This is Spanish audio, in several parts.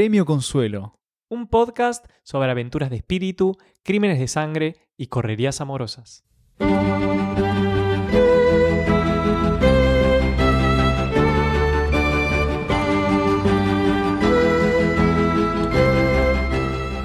Premio Consuelo. Un podcast sobre aventuras de espíritu, crímenes de sangre y correrías amorosas.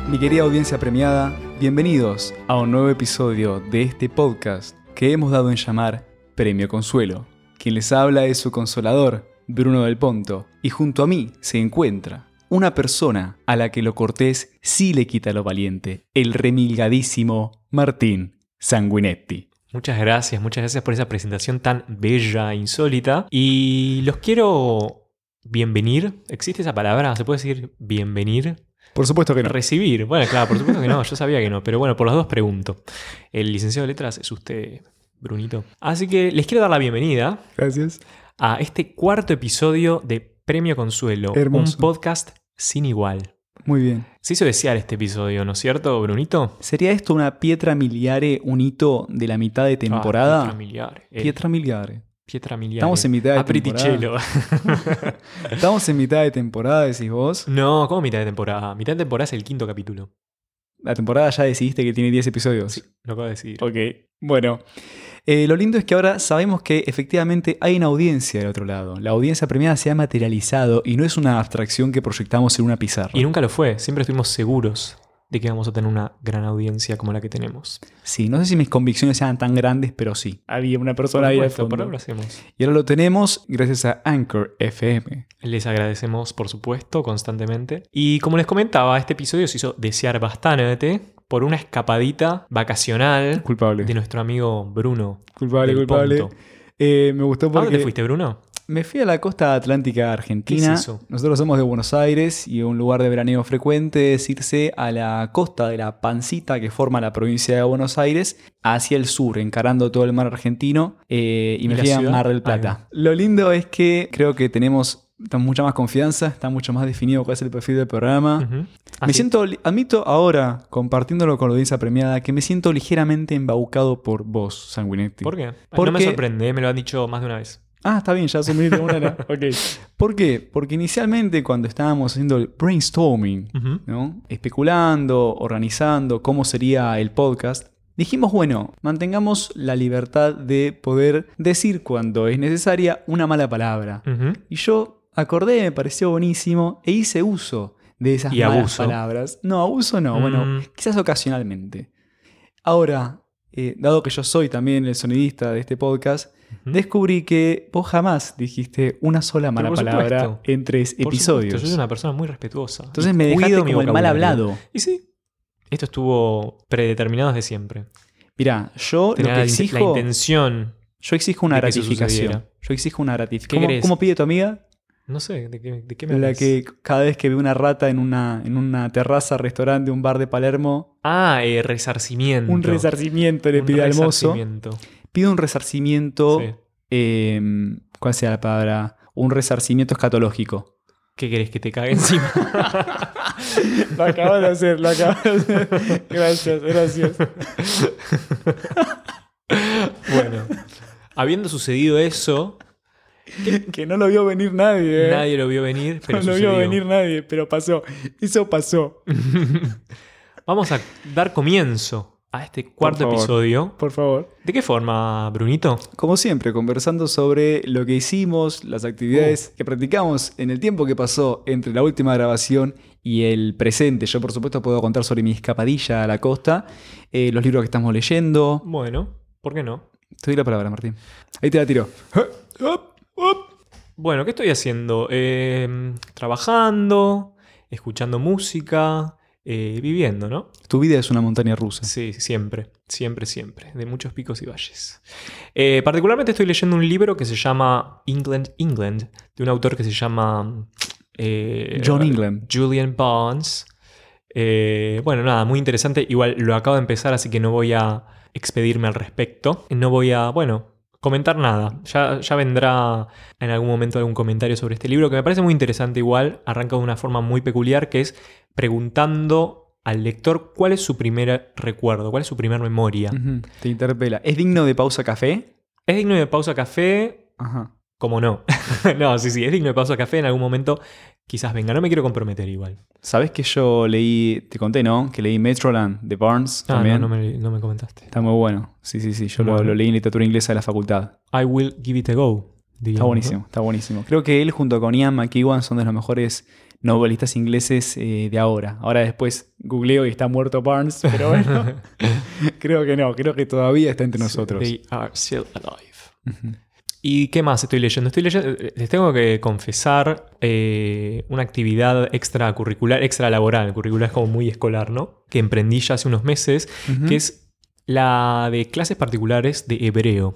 Mi querida audiencia premiada, bienvenidos a un nuevo episodio de este podcast que hemos dado en llamar Premio Consuelo. Quien les habla es su consolador, Bruno del Ponto, y junto a mí se encuentra una persona a la que lo cortés sí le quita lo valiente, el remilgadísimo Martín Sanguinetti. Muchas gracias, muchas gracias por esa presentación tan bella, e insólita. Y los quiero bienvenir. ¿Existe esa palabra? ¿Se puede decir bienvenir? Por supuesto que no. Recibir. Bueno, claro, por supuesto que no. Yo sabía que no. Pero bueno, por las dos pregunto. El licenciado de letras es usted, Brunito. Así que les quiero dar la bienvenida Gracias. a este cuarto episodio de Premio Consuelo. Hermoso. Un podcast sin igual. Muy bien. Se hizo desear este episodio, ¿no es cierto, Brunito? ¿Sería esto una pietra miliare, un hito de la mitad de temporada? Ah, Pietra Miliare. Eh, Pietra miliare. Pietra Miliare. Estamos en mitad de Apriticello. Estamos en mitad de temporada, decís vos. no, ¿cómo mitad de temporada? Mitad de temporada es el quinto capítulo. La temporada ya decidiste que tiene 10 episodios. Sí, lo acabo de decir. Ok. Bueno, eh, lo lindo es que ahora sabemos que efectivamente hay una audiencia del otro lado. La audiencia premiada se ha materializado y no es una abstracción que proyectamos en una pizarra. Y nunca lo fue. Siempre estuvimos seguros de que vamos a tener una gran audiencia como la que tenemos. Sí, no sé si mis convicciones sean tan grandes, pero sí. Había una persona ahí por ahora lo hacemos. Y ahora lo tenemos gracias a Anchor FM. Les agradecemos, por supuesto, constantemente. Y como les comentaba, este episodio se hizo desear bastante por una escapadita vacacional Culpable. de nuestro amigo Bruno. Culpable, culpable. Eh, me gustó ¿A dónde porque te fuiste, Bruno? me fui a la costa atlántica argentina. ¿Qué es eso? Nosotros somos de Buenos Aires y un lugar de veraneo frecuente es irse a la costa de la pancita que forma la provincia de Buenos Aires hacia el sur, encarando todo el mar argentino eh, y ¿Y me fui a? Mar del Plata. Lo lindo es que creo que tenemos está mucha más confianza, está mucho más definido cuál es el perfil del programa. Me siento, admito ahora, compartiéndolo con la audiencia premiada, que me siento ligeramente embaucado por vos, Sanguinetti. ¿Por qué? No Porque- me sorprende, me lo han dicho más de una vez. Ah, está bien, ya asumiste una. era. Ok. ¿Por qué? Porque inicialmente cuando estábamos haciendo el brainstorming. ¿no? especulando, organizando cómo sería el podcast, dijimos, bueno, mantengamos la libertad de poder decir cuando es necesaria una mala palabra. Y yo acordé, me pareció buenísimo e hice uso de esas Y malas abuso. palabras. No, abuso no, bueno, Mm. quizás ocasionalmente. Ahora, eh, dado que yo soy también el sonidista de este podcast, descubrí que vos jamás dijiste una sola mala palabra supuesto. en tres Por episodios. supuesto, yo soy una persona muy respetuosa. Entonces me dejaste como el mal hablado. Y sí, esto estuvo predeterminado desde siempre. Mirá, yo lo Tenía que la, in- la exijo, intención, yo exijo una que gratificación. Yo exijo una ¿Qué gratificación. ¿Cómo, cómo pide tu amiga? No sé, ¿de qué, de qué me La hablas? que cada vez que ve una rata en una, en una terraza, restaurante, un bar de Palermo, Ah, eh, resarcimiento. un resarcimiento le Un pide al mozo. Pide un resarcimiento. Sí. eh, ¿Cuál sea la palabra? Un resarcimiento escatológico. ¿Qué querés que te cague encima? Lo acabas de hacer, lo acabas de hacer. Gracias, gracias. bueno, habiendo sucedido eso, Que no lo vio venir nadie. ¿eh? nadie lo vio venir, pero no lo vio venir nadie, pero pasó. Eso pasó. Vamos a dar comienzo a este cuarto favor. episodio. Por favor. ¿De qué forma, Brunito? Como siempre, conversando sobre lo que hicimos, las actividades que practicamos en el tiempo que pasó entre la última grabación y el presente. Yo, por supuesto, puedo contar sobre mi escapadilla a la costa, eh, los libros que estamos leyendo. Bueno, ¿por qué no? Te doy la palabra, Martín. Ahí te la tiro. Bueno, ¿qué estoy haciendo? Eh, trabajando, escuchando música, eh, viviendo, ¿no? Tu vida es una montaña rusa. Sí, siempre, siempre, siempre, de muchos picos y valles. Eh, particularmente estoy leyendo un libro que se llama England, England, de un autor que se llama eh, John England. Julian Barnes. Bueno, nada, muy interesante. Igual lo acabo de empezar, así que no voy a expedirme al respecto. No voy a, bueno, comentar nada. Ya, ya vendrá en algún momento algún comentario sobre este libro, que me parece muy interesante igual. Arranca de una forma muy peculiar, que es preguntando al lector cuál es su primer recuerdo, cuál es su primera memoria. Te interpela. ¿Es digno de pausa café? ¿Es digno de pausa café? Ajá. ¿Cómo no? no, sí, sí, es digno de paso a café. En algún momento quizás venga. No me quiero comprometer igual. ¿Sabes que yo leí, te conté, ¿no? Que leí Metroland de Barnes Ah, también. no, no me, no me comentaste. Está muy bueno. Sí, sí, sí. Yo lo, Bueno. lo leí en literatura inglesa de la facultad. I will give it a go. Está ¿no? buenísimo, está buenísimo. Creo que él junto con Ian McEwan son de los mejores novelistas ingleses eh, de ahora. Ahora después googleo y está muerto Barnes, pero bueno, creo que no, creo que todavía está entre nosotros. They are still alive. ¿Y qué más estoy leyendo? Estoy leyendo, les tengo que confesar eh, una actividad extracurricular, extralaboral, curricular es como muy escolar, ¿no? Que emprendí ya hace unos meses, que es la de clases particulares de hebreo.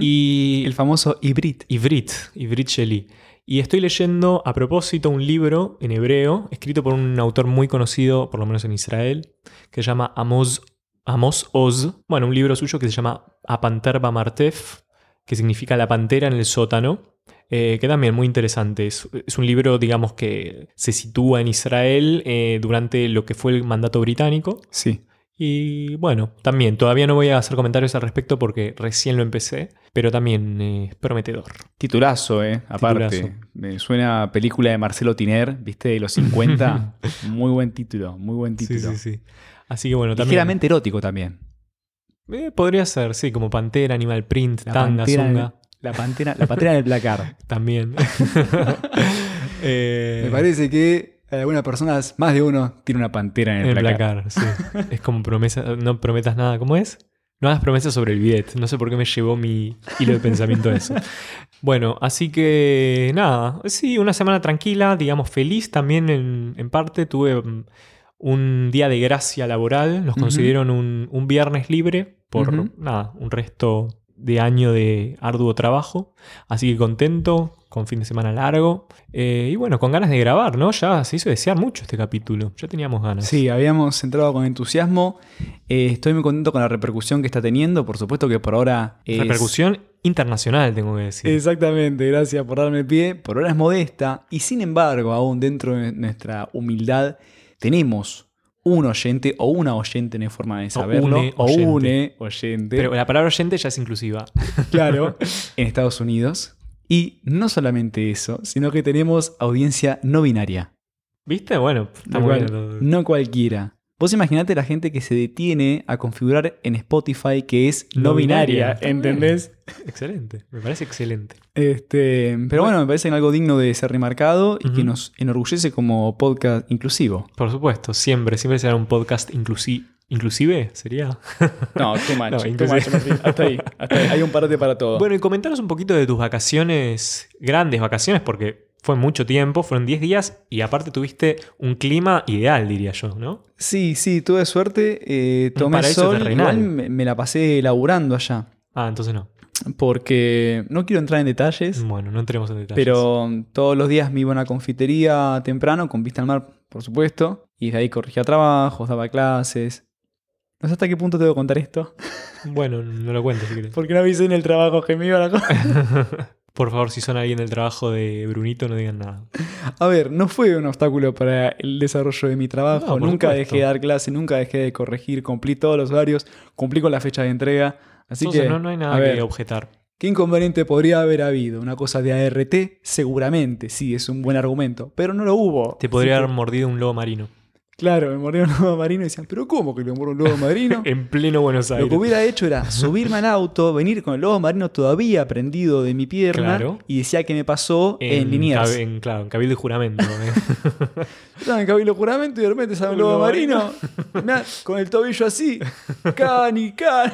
Y el famoso hibrid. Ivrit, Ivrit Sheli. Y estoy leyendo a propósito un libro en hebreo, escrito por un autor muy conocido, por lo menos en Israel, que se llama Amos, Amos Oz. Bueno, un libro suyo que se llama Apanter Bamartef, que significa la pantera en el sótano. eh, que también muy interesante. Es, es un libro, digamos, que se sitúa en Israel eh, durante lo que fue el mandato británico. Sí. Y bueno, también, todavía no voy a hacer comentarios al respecto porque recién lo empecé, pero también eh, es prometedor. Titulazo, eh. Aparte. Me suena a película de Marcelo Tiner, ¿viste? De los 50. muy buen título, muy buen título. Sí, sí, sí. Así que bueno, también. Ligeramente erótico también. Eh, podría ser, sí, como Pantera, Animal Print, La Tanga, pantera, Zunga. la pantera, la pantera en el placar. También. Eh, Me parece que algunas personas, más de uno, tiene una pantera en en el, el placar. placar, sí. Es como promesa, no prometas nada. ¿Cómo es? No hagas promesas sobre el bidet. No sé por qué me llevó mi hilo de pensamiento a eso. Bueno, así que nada. Sí, una semana tranquila, digamos feliz también en, en parte. Tuve mm, un día de gracia laboral. Nos Ujú. concedieron un, un viernes libre por nada, un resto de año de arduo trabajo. Así que contento, con fin de semana largo. Eh, y bueno, con ganas de grabar, ¿no? Ya se hizo desear mucho este capítulo. Ya teníamos ganas. Sí, habíamos entrado con entusiasmo. Eh, estoy muy contento con la repercusión que está teniendo. Por supuesto que por ahora es... Repercusión internacional, tengo que decir. Exactamente, gracias por darme pie. Por ahora es modesta y sin embargo, aún dentro de nuestra humildad, tenemos un oyente o una oyente, no hay forma de saberlo. une o oyente. une oyente. Pero la palabra oyente ya es inclusiva. claro, en Estados Unidos. Y no solamente eso, sino que tenemos audiencia no binaria. ¿Viste? Bueno, está bien. No cualquiera. Vos imaginate la gente que se detiene a configurar en Spotify que es no, No binaria, binaria. ¿entendés? Excelente. Me parece excelente. Este, pero bueno, me parece algo digno de ser remarcado y que nos enorgullece como podcast inclusivo. Por supuesto, siempre, siempre será un podcast inclusi inclusive, sería. No, too much, No, inclusive. Hasta ahí, hasta ahí. Hay un parate para todo. Bueno, y comentaros un poquito de tus vacaciones, grandes vacaciones, porque fue mucho tiempo, fueron 10 días y aparte tuviste un clima ideal, diría yo, ¿no? sí, sí, tuve suerte. eh, tomé sol. Igual me, me la pasé laburando allá. Ah, entonces no. Porque no quiero entrar en detalles. Bueno, no entremos en detalles. Pero todos los días me iba a una confitería temprano, con vista al mar, por supuesto. Y de ahí corregía trabajos, daba clases. No sé hasta qué punto te debo contar esto. Bueno, no lo cuento si querés. Porque no avisé en el trabajo que me iba a la Por favor, si son alguien del trabajo de Brunito, no digan nada. A ver, no fue un obstáculo para el desarrollo de mi trabajo. No, nunca dejé de dar clase, nunca dejé de corregir. Cumplí todos los horarios, cumplí con la fecha de entrega. Así Entonces que, no, no hay nada que objetar. ¿qué inconveniente podría haber habido? Una cosa de ART, seguramente, sí, es un buen argumento. Pero no lo hubo. Te podría haber que- mordido un lobo marino. Claro, me mordió un lobo marino y decían, ¿pero cómo que le mordió un lobo marino? En pleno Buenos Lo Aires. que hubiera hecho era subirme al auto, venir con el lobo marino todavía prendido de mi pierna Claro. y decía que me pasó en, Liniers. en- claro, en Cabildo y Juramento. ¿eh? Estaba en cabildo juramento y de repente sale un lobo lobo marino con el tobillo así. Cani, cani.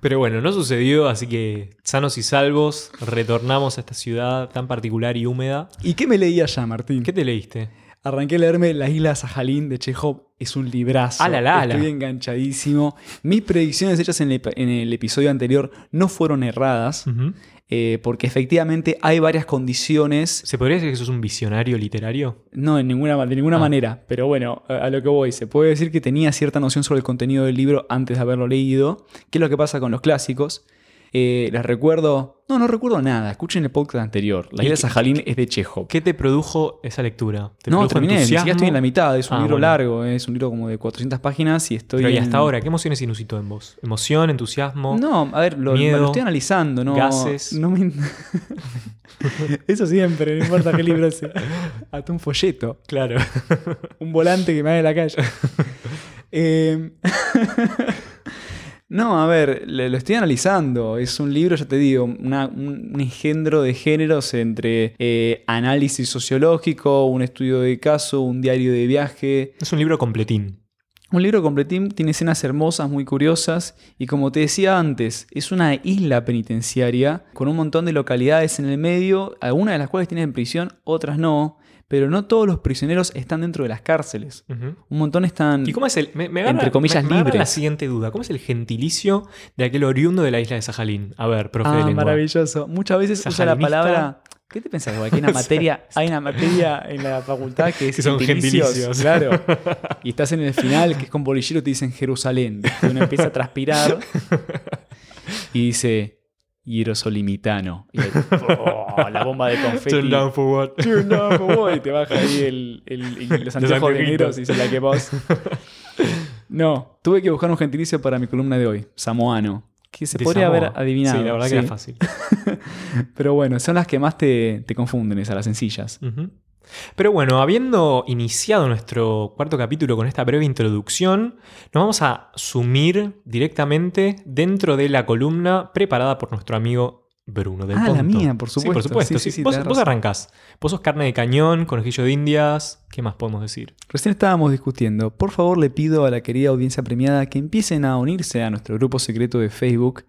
Pero bueno, no sucedió, así que sanos y salvos, retornamos a esta ciudad tan particular y húmeda. ¿Y qué me leí allá, Martín? ¿Qué te leíste? Arranqué a leerme Las Islas Sajalín de Chekhov. Es un librazo. La, ala. Estoy enganchadísimo. Mis predicciones hechas en el, en el episodio anterior no fueron erradas, eh, porque efectivamente hay varias condiciones ¿Se podría decir que sos un visionario literario? No, en ninguna, de ninguna Ah. manera. Pero bueno, a, a lo que voy, se puede decir que tenía cierta noción sobre el contenido del libro antes de haberlo leído. ¿Qué es lo que pasa con los clásicos? Eh, les recuerdo. No, no recuerdo nada. Escuchen el podcast anterior. La ¿Y isla Sajalín es de Chejo. ¿Qué te produjo esa lectura? ¿Te No, terminé. Entusiasmo? estoy en la mitad. Es un Ah, libro bueno. largo. Es un libro como de 400 páginas y estoy. Pero y en- hasta ahora, ¿qué emociones inusitó en vos? ¿Emoción, entusiasmo? No, a ver, lo, miedo, lo estoy analizando. No, gases. no me- Eso siempre, no importa qué libro sea. Hasta un folleto. Claro. un volante que me haga en la calle. Eh, no, a ver, le- lo estoy analizando. Es un libro, ya te digo, una- un, un engendro de géneros entre eh, análisis sociológico, un estudio de caso, un diario de viaje. Es un libro completín. Un libro completín, tiene escenas hermosas, muy curiosas, y como te decía antes, es una isla penitenciaria con un montón de localidades en el medio, algunas de las cuales tienen prisión, otras no, pero no todos los prisioneros están dentro de las cárceles. Un montón están... ¿Y cómo es el.? Me, me agarra- Entre comillas, me- la siguiente duda. ¿Cómo es el gentilicio de aquel oriundo de la isla de Sajalín? A ver, profe de Ah, lengua. maravilloso. Muchas veces usa la palabra... ¿Qué te pensás? hay una materia, hay una materia en la facultad que es Que son gentilicios. Claro. Y estás en el final, que es con bolillero, te dicen Jerusalén. Y uno empieza a transpirar y dice hierosolimitano. Y ahí, ¡oh! la bomba de confeti. Turn down for what? Turn down for what? Y te baja ahí el, los anteojos de negros y se la que vos. No, tuve que buscar un gentilicio para mi columna de hoy. Samoano. Que se De podría Samoa. haber adivinado. Sí, la verdad sí. que era fácil. Pero bueno, son las que más te, te confunden, esas, las sencillas. Ujú. Pero bueno, habiendo iniciado nuestro cuarto capítulo con esta breve introducción, nos vamos a sumir directamente dentro de la columna preparada por nuestro amigo Bruno del Ah, la Ponto. mía, por Sí, por supuesto. supuesto. Sí, sí, vos, arrancás. Vos sos carne de cañón, conejillo de indias. ¿Qué más podemos decir? Recién estábamos discutiendo. Por favor, le pido a la querida audiencia premiada que empiecen a unirse a nuestro grupo secreto de Facebook,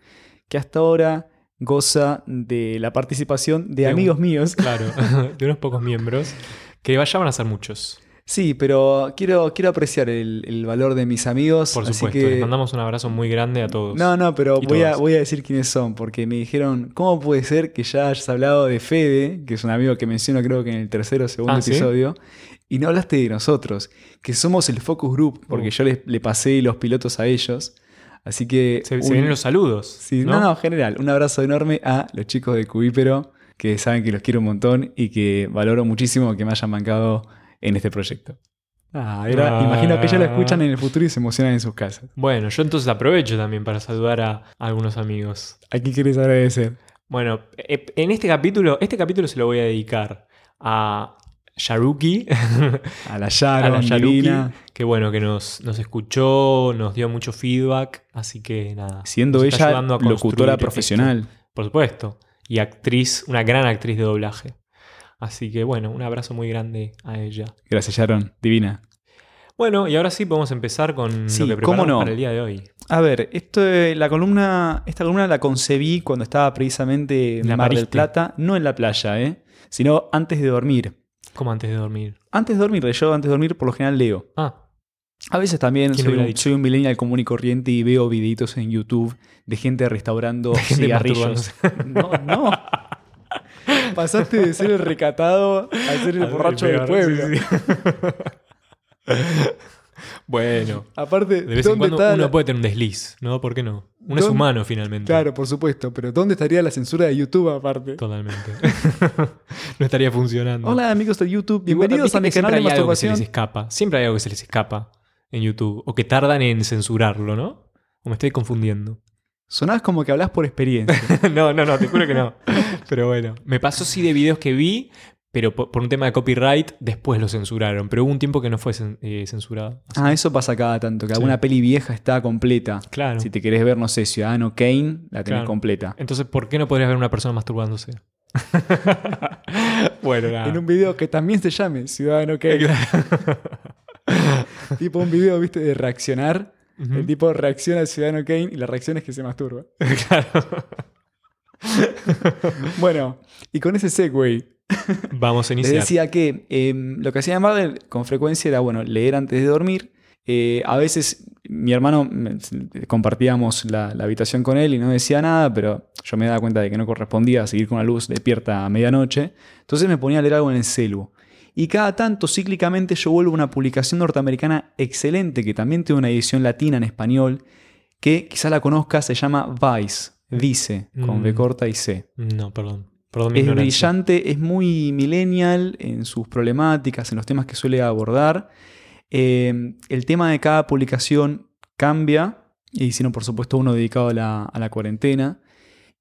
que hasta ahora goza de la participación de, De un- amigos míos. Claro, de unos pocos miembros. Que ya van a ser muchos. Sí, pero quiero, quiero apreciar el, el valor de mis amigos. Por así supuesto. que- Les mandamos un abrazo muy grande a todos. No, no, pero voy a, voy a decir quiénes son, porque me dijeron, ¿cómo puede ser que ya hayas hablado de Fede, que es un amigo que menciono creo que en el tercero o segundo Ah, ¿sí? episodio, y no hablaste de nosotros, que somos el Focus Group, porque Uh. yo le pasé los pilotos a ellos. Así que... Se, vienen los saludos. Sí, no, no, general, un abrazo enorme a los chicos de Cubípero, que saben que los quiero un montón y que valoro muchísimo que me hayan bancado en este proyecto. Ah, era- Ah. imagino que ellos lo escuchan en el futuro y se emocionan en sus casas. Bueno, yo entonces aprovecho también para saludar a, a algunos amigos. ¿A quién quieres agradecer? Bueno, eh, en este capítulo, este capítulo se lo voy a dedicar a Sharuki, A la a Sharon, la Sharuki, divina. Que bueno, que nos, nos escuchó, nos dio mucho feedback, así que nada. Siendo ella locutora esto. profesional. Por supuesto. Y actriz, una gran actriz de doblaje. Así que bueno, un abrazo muy grande a ella. Gracias, Sharon. Divina. Bueno, y ahora sí podemos empezar con Sí, lo que cómo preparamos no. para el día de hoy. A ver, esto, eh, la columna, esta columna la concebí cuando estaba precisamente en La Mar del. Plata, no en la playa, ¿eh? sino antes de dormir. Como antes de dormir. Antes de dormir, yo antes de dormir por lo general leo. Ah, A veces también ¿Quién lo soy un, soy un millennial común y corriente y veo videitos en YouTube de gente restaurando gente cigarrillos. No, no. Pasaste de ser el recatado a ser el borracho el del pueblo. sí, sí. bueno, Aparte, de vez en ¿dónde cuando uno la- puede tener un desliz, ¿no? ¿Por qué no? Uno es ¿Dónde- humano finalmente. Claro, por supuesto, pero ¿dónde estaría la censura de YouTube aparte? Totalmente. no estaría funcionando. Hola amigos de YouTube, bienvenidos a mi canal de hay algo que se les masturbación. escapa. Siempre hay algo que se les escapa en YouTube. O que tardan en censurarlo, ¿no? O me estoy confundiendo. Sonás como que hablas por experiencia. no, no, no, te juro que no. Pero bueno, me pasó sí de videos que vi, pero por, un tema de copyright después lo censuraron. Pero hubo un tiempo que no fue eh, censurado. ah, eso pasa cada tanto, que Sí. alguna peli vieja está completa. Claro. Si te querés ver, no sé, Ciudadano Kane, la tenés Claro. completa. Entonces, ¿por qué no podrías ver una persona masturbándose? bueno, nada. En un video que también se llame Ciudadano Kane. tipo un video, viste, de reaccionar. El tipo reacciona al Ciudadano Kane y la reacción es que se masturba. Claro. Bueno, y con ese segue, Vamos a les iniciar. decía que eh, lo que hacía Marvel con frecuencia era, bueno, leer antes de dormir. Eh, a veces mi hermano me- compartíamos la, la habitación con él y no decía nada, pero yo me daba cuenta de que no correspondía seguir con la luz despierta a medianoche. Entonces me ponía a leer algo en el celu. Y cada tanto, cíclicamente, yo vuelvo a una publicación norteamericana excelente, que también tiene una edición latina en español, que quizá la conozcas, se llama Vice. Dice, con Mm. B corta y C. No, perdón. Perdón Es ignorancia. brillante, es muy millennial en sus problemáticas, en los temas que suele abordar. Eh, el tema de cada publicación cambia. E hicieron, por supuesto, uno dedicado a la, a la cuarentena.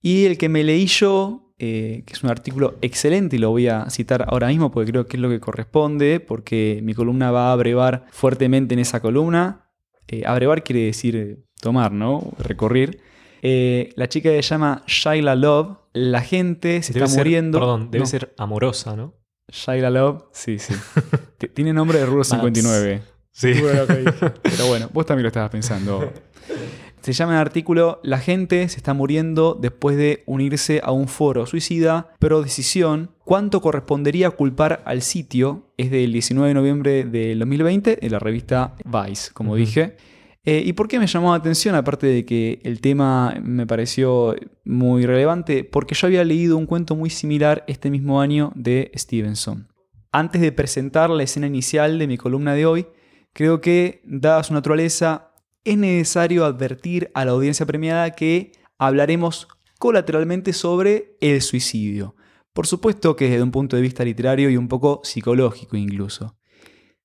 Y el que me leí yo, eh, que es un artículo excelente, y lo voy a citar ahora mismo porque creo que es lo que corresponde, porque mi columna va a abrevar fuertemente en esa columna. Eh, abrevar quiere decir eh, tomar, ¿no? Recorrer. Eh, la chica se llama Shaila Love. La gente se Debe está ser- muriendo. Perdón, debe No, ser amorosa, ¿no? Shaila Love, sí, sí. Tiene nombre de Maps. 59. Sí. Bueno. Pero bueno, vos también lo estabas pensando. Se llama el artículo La gente se está muriendo después de unirse a un foro suicida, pro decisión. ¿Cuánto correspondería culpar al sitio? Es del 19 de noviembre del 2020 en la revista Vice, como dije. Eh, ¿Y por qué me llamó la atención? Aparte de que el tema me pareció muy relevante, porque yo había leído un cuento muy similar este mismo año de Stevenson. Antes de presentar la escena inicial de mi columna de hoy, creo que, dada su naturaleza, es necesario advertir a la audiencia premiada que hablaremos colateralmente sobre el suicidio. Por supuesto que desde un punto de vista literario y un poco psicológico incluso.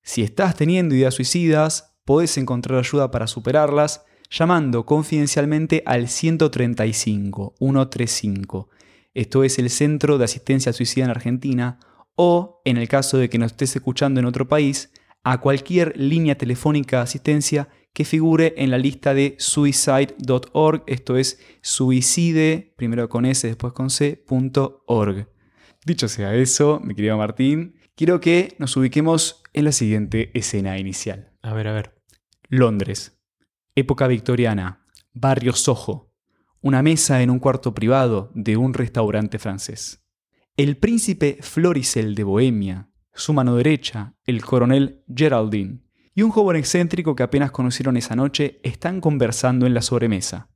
Si estás teniendo ideas suicidas, podés encontrar ayuda para superarlas llamando confidencialmente al 135 135. Esto es el Centro de Asistencia Suicida en Argentina o, en el caso de que nos estés escuchando en otro país, a cualquier línea telefónica de asistencia que figure en la lista de suicide.org, esto es suicide, primero con S, después con C, punto org. Dicho sea eso, mi querido Martín, quiero que nos ubiquemos en la siguiente escena inicial. A ver, a ver. Londres, época victoriana, barrio Soho, una mesa en un cuarto privado de un restaurante francés. El príncipe Floricel de Bohemia, su mano derecha, el coronel Geraldine, y un joven excéntrico que apenas conocieron esa noche están conversando en la sobremesa.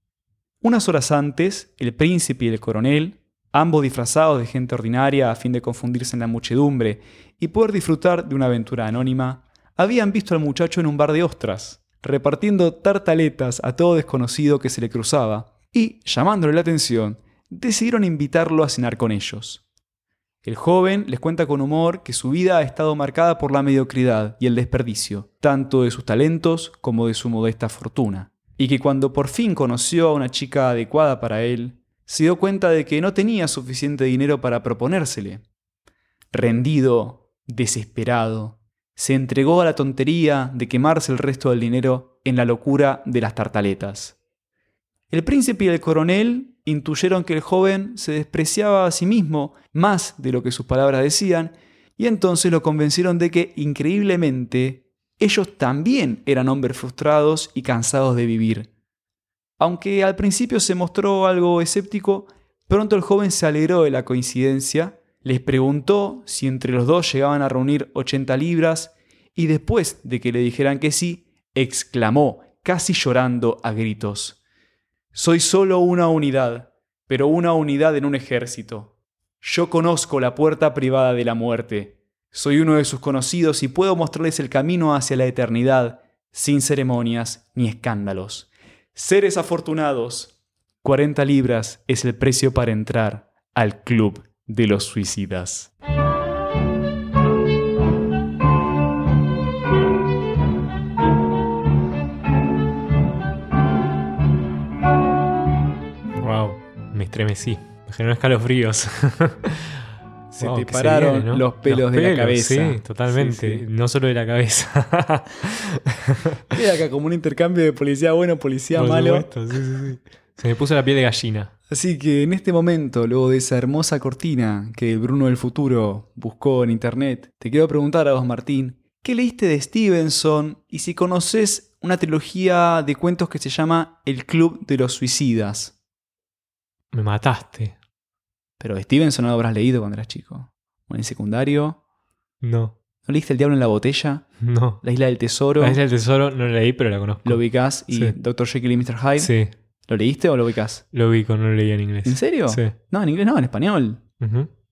Unas horas antes, el príncipe y el coronel, ambos disfrazados de gente ordinaria a fin de confundirse en la muchedumbre y poder disfrutar de una aventura anónima, habían visto al muchacho en un bar de ostras, repartiendo tartaletas a todo desconocido que se le cruzaba, y, llamándole la atención, decidieron invitarlo a cenar con ellos. El joven les cuenta con humor que su vida ha estado marcada por la mediocridad y el desperdicio, tanto de sus talentos como de su modesta fortuna, y que cuando por fin conoció a una chica adecuada para él, se dio cuenta de que no tenía suficiente dinero para proponérsele. Rendido, desesperado, se entregó a la tontería de quemarse el resto del dinero en la locura de las tartaletas. El príncipe y el coronel intuyeron que el joven se despreciaba a sí mismo más de lo que sus palabras decían, y entonces lo convencieron de que, increíblemente, ellos también eran hombres frustrados y cansados de vivir. Aunque al principio se mostró algo escéptico, pronto el joven se alegró de la coincidencia, les preguntó si entre los dos llegaban a reunir 80 libras, y después de que le dijeran que sí, exclamó, casi llorando a gritos. Soy solo una unidad, pero una unidad en un ejército. Yo conozco la puerta privada de la muerte. Soy uno de sus conocidos y puedo mostrarles el camino hacia la eternidad, sin ceremonias ni escándalos. Seres afortunados. 40 libras es el precio para entrar al club de los suicidas. Wow, me estremecí. Generó escalofríos. Se Wow, te pararon viene, ¿no? los pelos de la cabeza. Sí, totalmente. Sí, sí. No solo de la cabeza. Queda acá como un intercambio de policía bueno, policía Por malo. supuesto, sí, sí, sí. Se me puso la piel de gallina. Así que en este momento, luego de esa hermosa cortina que el Bruno del futuro buscó en internet, te quiero preguntar a vos, Martín, ¿qué leíste de Stevenson y si conoces una trilogía de cuentos que se llama El Club de los Suicidas? Me mataste. Pero Stevenson no lo habrás leído cuando eras chico. ¿O en el secundario? No, ¿No leíste El Diablo en la Botella? no. ¿La Isla del Tesoro? La isla del tesoro no la leí, pero la conozco. ¿Lo ubicás? ¿Y Sí. Dr. Jekyll y Mr. Hyde? Sí, ¿Lo leíste o lo ubicás? lo ubico, no lo leí en inglés. ¿En serio? Sí. No, en inglés no, en español.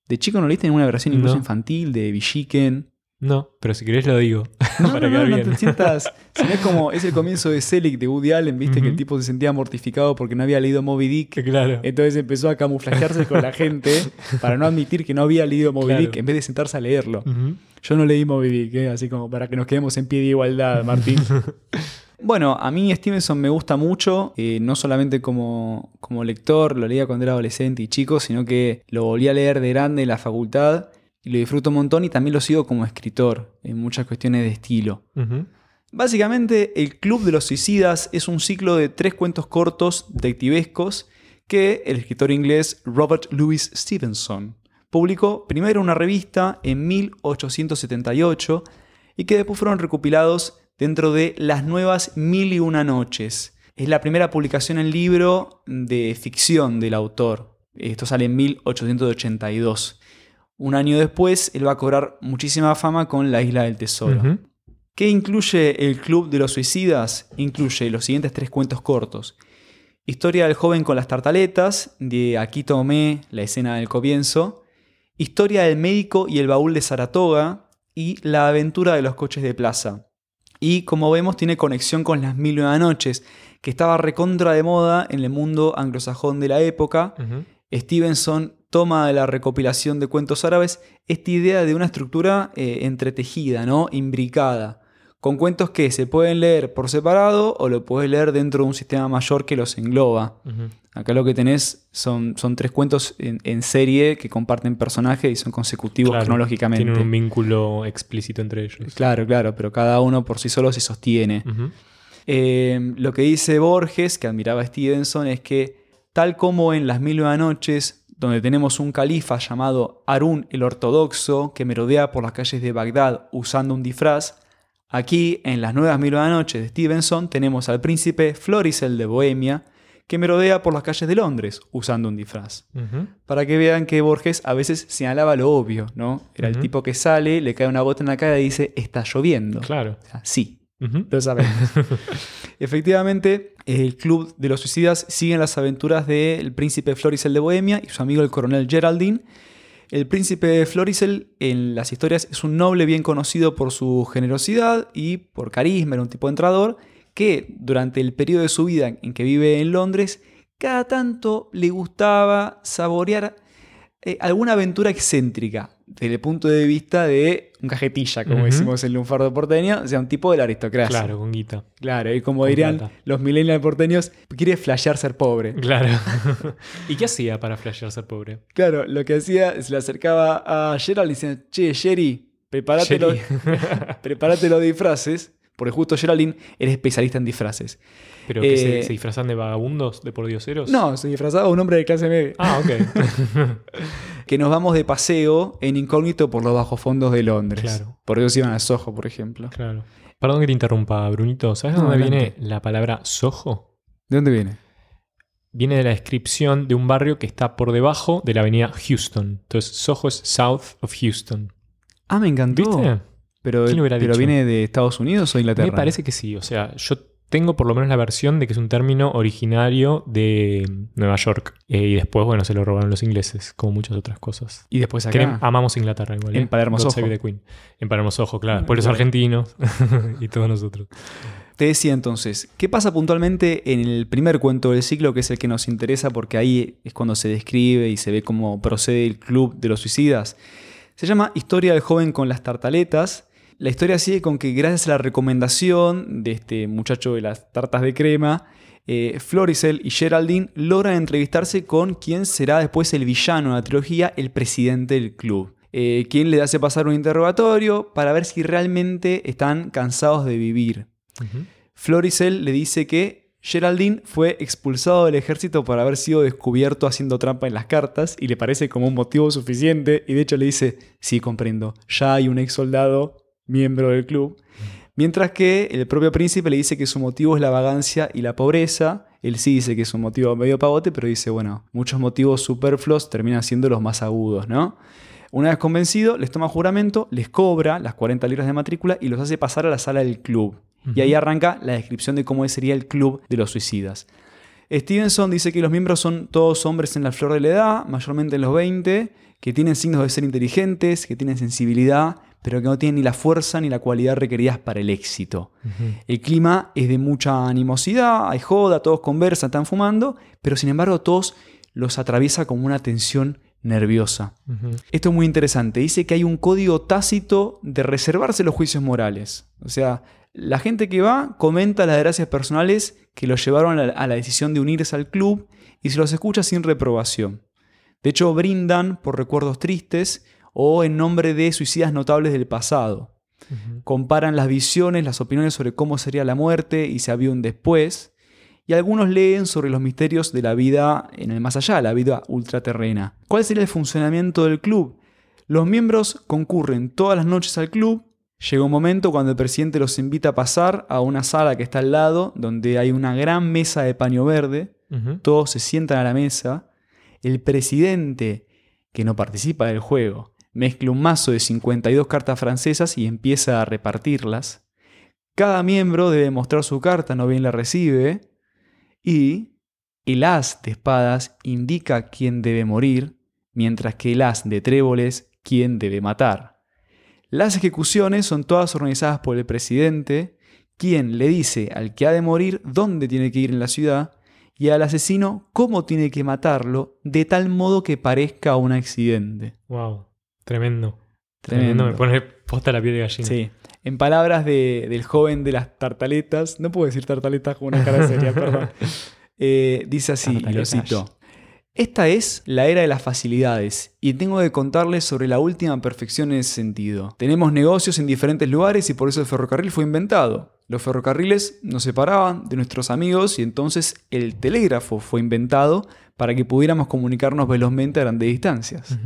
¿De chico no leíste ninguna versión incluso No. infantil de Villiquen? No, pero si querés lo digo. No, para no, no, no bien. te sientas. Si no es como. Es el comienzo de Selig de Woody Allen, viste que el tipo se sentía mortificado porque no había leído Moby Dick. claro. Entonces empezó a camuflajearse con la gente para no admitir que no había leído Moby Claro. Dick en vez de sentarse a leerlo. Yo no leí Moby Dick, ¿eh? así como para que nos quedemos en pie de igualdad, Martín. bueno, a mí Stevenson me gusta mucho, eh, no solamente como, como lector, lo leía cuando era adolescente y chico, sino que lo volví a leer de grande en la facultad y lo disfruto un montón y también lo sigo como escritor en muchas cuestiones de estilo. Básicamente, El Club de los Suicidas es un ciclo de tres cuentos cortos detectivescos que el escritor inglés Robert Louis Stevenson publicó primero en una revista en 1878 y que después fueron recopilados dentro de Las Nuevas Mil y Una Noches. Es la primera publicación en libro de ficción del autor. Esto sale en 1882. Un año después, él va a cobrar muchísima fama con La Isla del Tesoro. ¿Qué incluye el Club de los Suicidas? Incluye los siguientes tres cuentos cortos. Historia del joven con las tartaletas, de Aquí tomé la escena del comienzo. Historia del médico y el baúl de Saratoga. Y La aventura de los coches de plaza. Y como vemos tiene conexión con las mil y una noches, que estaba recontra de moda en el mundo anglosajón de la época. Stevenson toma de la recopilación de cuentos árabes esta idea de una estructura eh, entretejida, ¿no? imbricada, con cuentos que se pueden leer por separado o lo puedes leer dentro de un sistema mayor que los engloba. Acá lo que tenés son, son tres cuentos en, en serie que comparten personajes y son consecutivos Claro, cronológicamente. Tienen un vínculo explícito entre ellos. Claro, claro, pero cada uno por sí solo se sostiene. Eh, lo que dice Borges, que admiraba a Stevenson, es que tal como en las mil y una noches, donde tenemos un califa llamado Harún el Ortodoxo, que merodea por las calles de Bagdad usando un disfraz, aquí en las nuevas mil y una noches de Stevenson tenemos al príncipe Floricel de Bohemia, que merodea por las calles de Londres usando un disfraz. Para que vean que Borges a veces señalaba lo obvio, ¿no? Era el tipo que sale, le cae una gota en la cara y dice, está lloviendo. Claro. O sea, sí, Ujú. lo sabemos. Efectivamente, el Club de los Suicidas sigue las aventuras del príncipe Floricel de Bohemia y su amigo el coronel Geraldine. El príncipe Floricel en las historias es un noble bien conocido por su generosidad y por carisma, era un tipo entrador, que durante el periodo de su vida en que vive en Londres, cada tanto le gustaba saborear eh, alguna aventura excéntrica desde el punto de vista de un cajetilla, como Ujú. decimos en lunfardo porteño, o sea, un tipo de la aristocracia. Claro, con guita. Claro, y como Con dirían plata. los millennials porteños, quiere flashear ser pobre. Claro. ¿Y qué hacía para flashear ser pobre? Claro, lo que hacía, se le acercaba a Gerald y decía, che, Jerry, prepárate, los- prepárate los disfraces, porque justo Geraldine era especialista en disfraces. ¿Pero que se, Eh, se disfrazan de vagabundos, de pordioseros? No, se disfrazaba un hombre de clase media. Ah, ok. Que nos vamos de paseo en incógnito por los bajos de Londres. Claro. Por eso iban a Soho, por ejemplo. claro. Perdón que te interrumpa, Brunito. ¿Sabes de No, dónde adelante. viene la palabra Soho? ¿De dónde viene? Viene de la descripción de un barrio que está por debajo de la avenida Houston. Entonces, Soho es south of Houston. Ah, me encantó. ¿Viste? Pero, ¿Quién lo hubiera pero dicho? viene de Estados Unidos o Inglaterra. Me parece que sí. O sea, yo tengo por lo menos la versión de que es un término originario de Nueva York. Eh, y después, bueno, se lo robaron los ingleses, como muchas otras cosas. Y después acá. Amamos Inglaterra igual. En ¿eh? Palermo God Soho. Save the Queen. En claro. Después los argentinos y todos nosotros. Te decía entonces, ¿qué pasa puntualmente en el primer cuento del ciclo, que es el que nos interesa porque ahí es cuando se describe y se ve cómo procede el club de los suicidas? Se llama Historia del joven con las tartaletas. La historia sigue con que gracias a la recomendación de este muchacho de las tartas de crema, eh, Floricel y Geraldine logran entrevistarse con quien será después el villano de la trilogía, el presidente del club. Eh, quien le hace pasar un interrogatorio para ver si realmente están cansados de vivir. Ujú. Floricel le dice que Geraldine fue expulsado del ejército por haber sido descubierto haciendo trampa en las cartas y le parece como un motivo suficiente y de hecho le dice, sí, comprendo, ya hay un ex soldado miembro del club. Mientras que el propio príncipe le dice que su motivo es la vagancia y la pobreza. Él sí dice que es un motivo medio pavote, pero dice, bueno, muchos motivos superfluos terminan siendo los más agudos, ¿no? Una vez convencido, les toma juramento, les cobra las 40 libras de matrícula y los hace pasar a la sala del club. Y ahí arranca la descripción de cómo sería el club de los suicidas. Stevenson dice que los miembros son todos hombres en la flor de la edad, mayormente en los 20, que tienen signos de ser inteligentes, que tienen sensibilidad, pero que no tienen ni la fuerza ni la cualidad requeridas para el éxito. El clima es de mucha animosidad, hay joda, todos conversan, están fumando, pero sin embargo todos los atraviesa como una tensión nerviosa. Esto es muy interesante. Dice que hay un código tácito de reservarse los juicios morales. O sea, la gente que va comenta las gracias personales que lo llevaron a la, decisión de unirse al club y se los escucha sin reprobación. De hecho, brindan por recuerdos tristes o en nombre de suicidas notables del pasado. Comparan las visiones, las opiniones sobre cómo sería la muerte y si había un después y algunos leen sobre los misterios de la vida en el más allá, la vida ultraterrena. ¿Cuál sería el funcionamiento del club? Los miembros concurren todas las noches al club. Llega un momento cuando el presidente los invita a pasar a una sala que está al lado, donde hay una gran mesa de paño verde. Todos se sientan a la mesa. El presidente, que no participa del juego, mezcla un mazo de 52 cartas francesas y empieza a repartirlas. Cada miembro debe mostrar su carta, no bien la recibe. Y el as de espadas indica quién debe morir, mientras que el as de tréboles quién debe matar. Las ejecuciones son todas organizadas por el presidente, quien le dice al que ha de morir dónde tiene que ir en la ciudad y al asesino cómo tiene que matarlo de tal modo que parezca un accidente. Wow, tremendo. Tremendo, me pone posta la piel de gallina. Sí. En palabras del joven de las tartaletas, no puedo decir tartaletas con una cara seria, perdón. Eh, dice así, y lo cito. Esta es la era de las facilidades y tengo que contarles sobre la última perfección en ese sentido. Tenemos negocios en diferentes lugares y por eso el ferrocarril fue inventado. Los ferrocarriles nos separaban de nuestros amigos y entonces el telégrafo fue inventado para que pudiéramos comunicarnos velozmente a grandes distancias.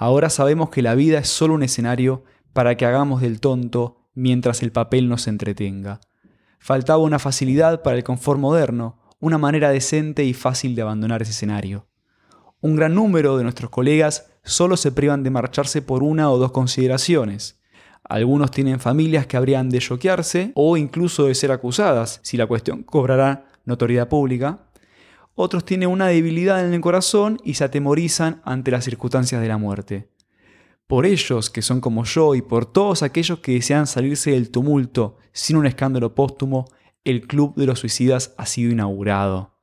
Ahora sabemos que la vida es solo un escenario para que hagamos del tonto mientras el papel nos entretenga. Faltaba una facilidad para el confort moderno, una manera decente y fácil de abandonar ese escenario. Un gran número de nuestros colegas solo se privan de marcharse por una o dos consideraciones. Algunos tienen familias que habrían de choquearse o incluso de ser acusadas si la cuestión cobrará notoriedad pública. Otros tienen una debilidad en el corazón y se atemorizan ante las circunstancias de la muerte por ellos que son como yo y por todos aquellos que desean salirse del tumulto sin un escándalo póstumo, el Club de los Suicidas ha sido inaugurado.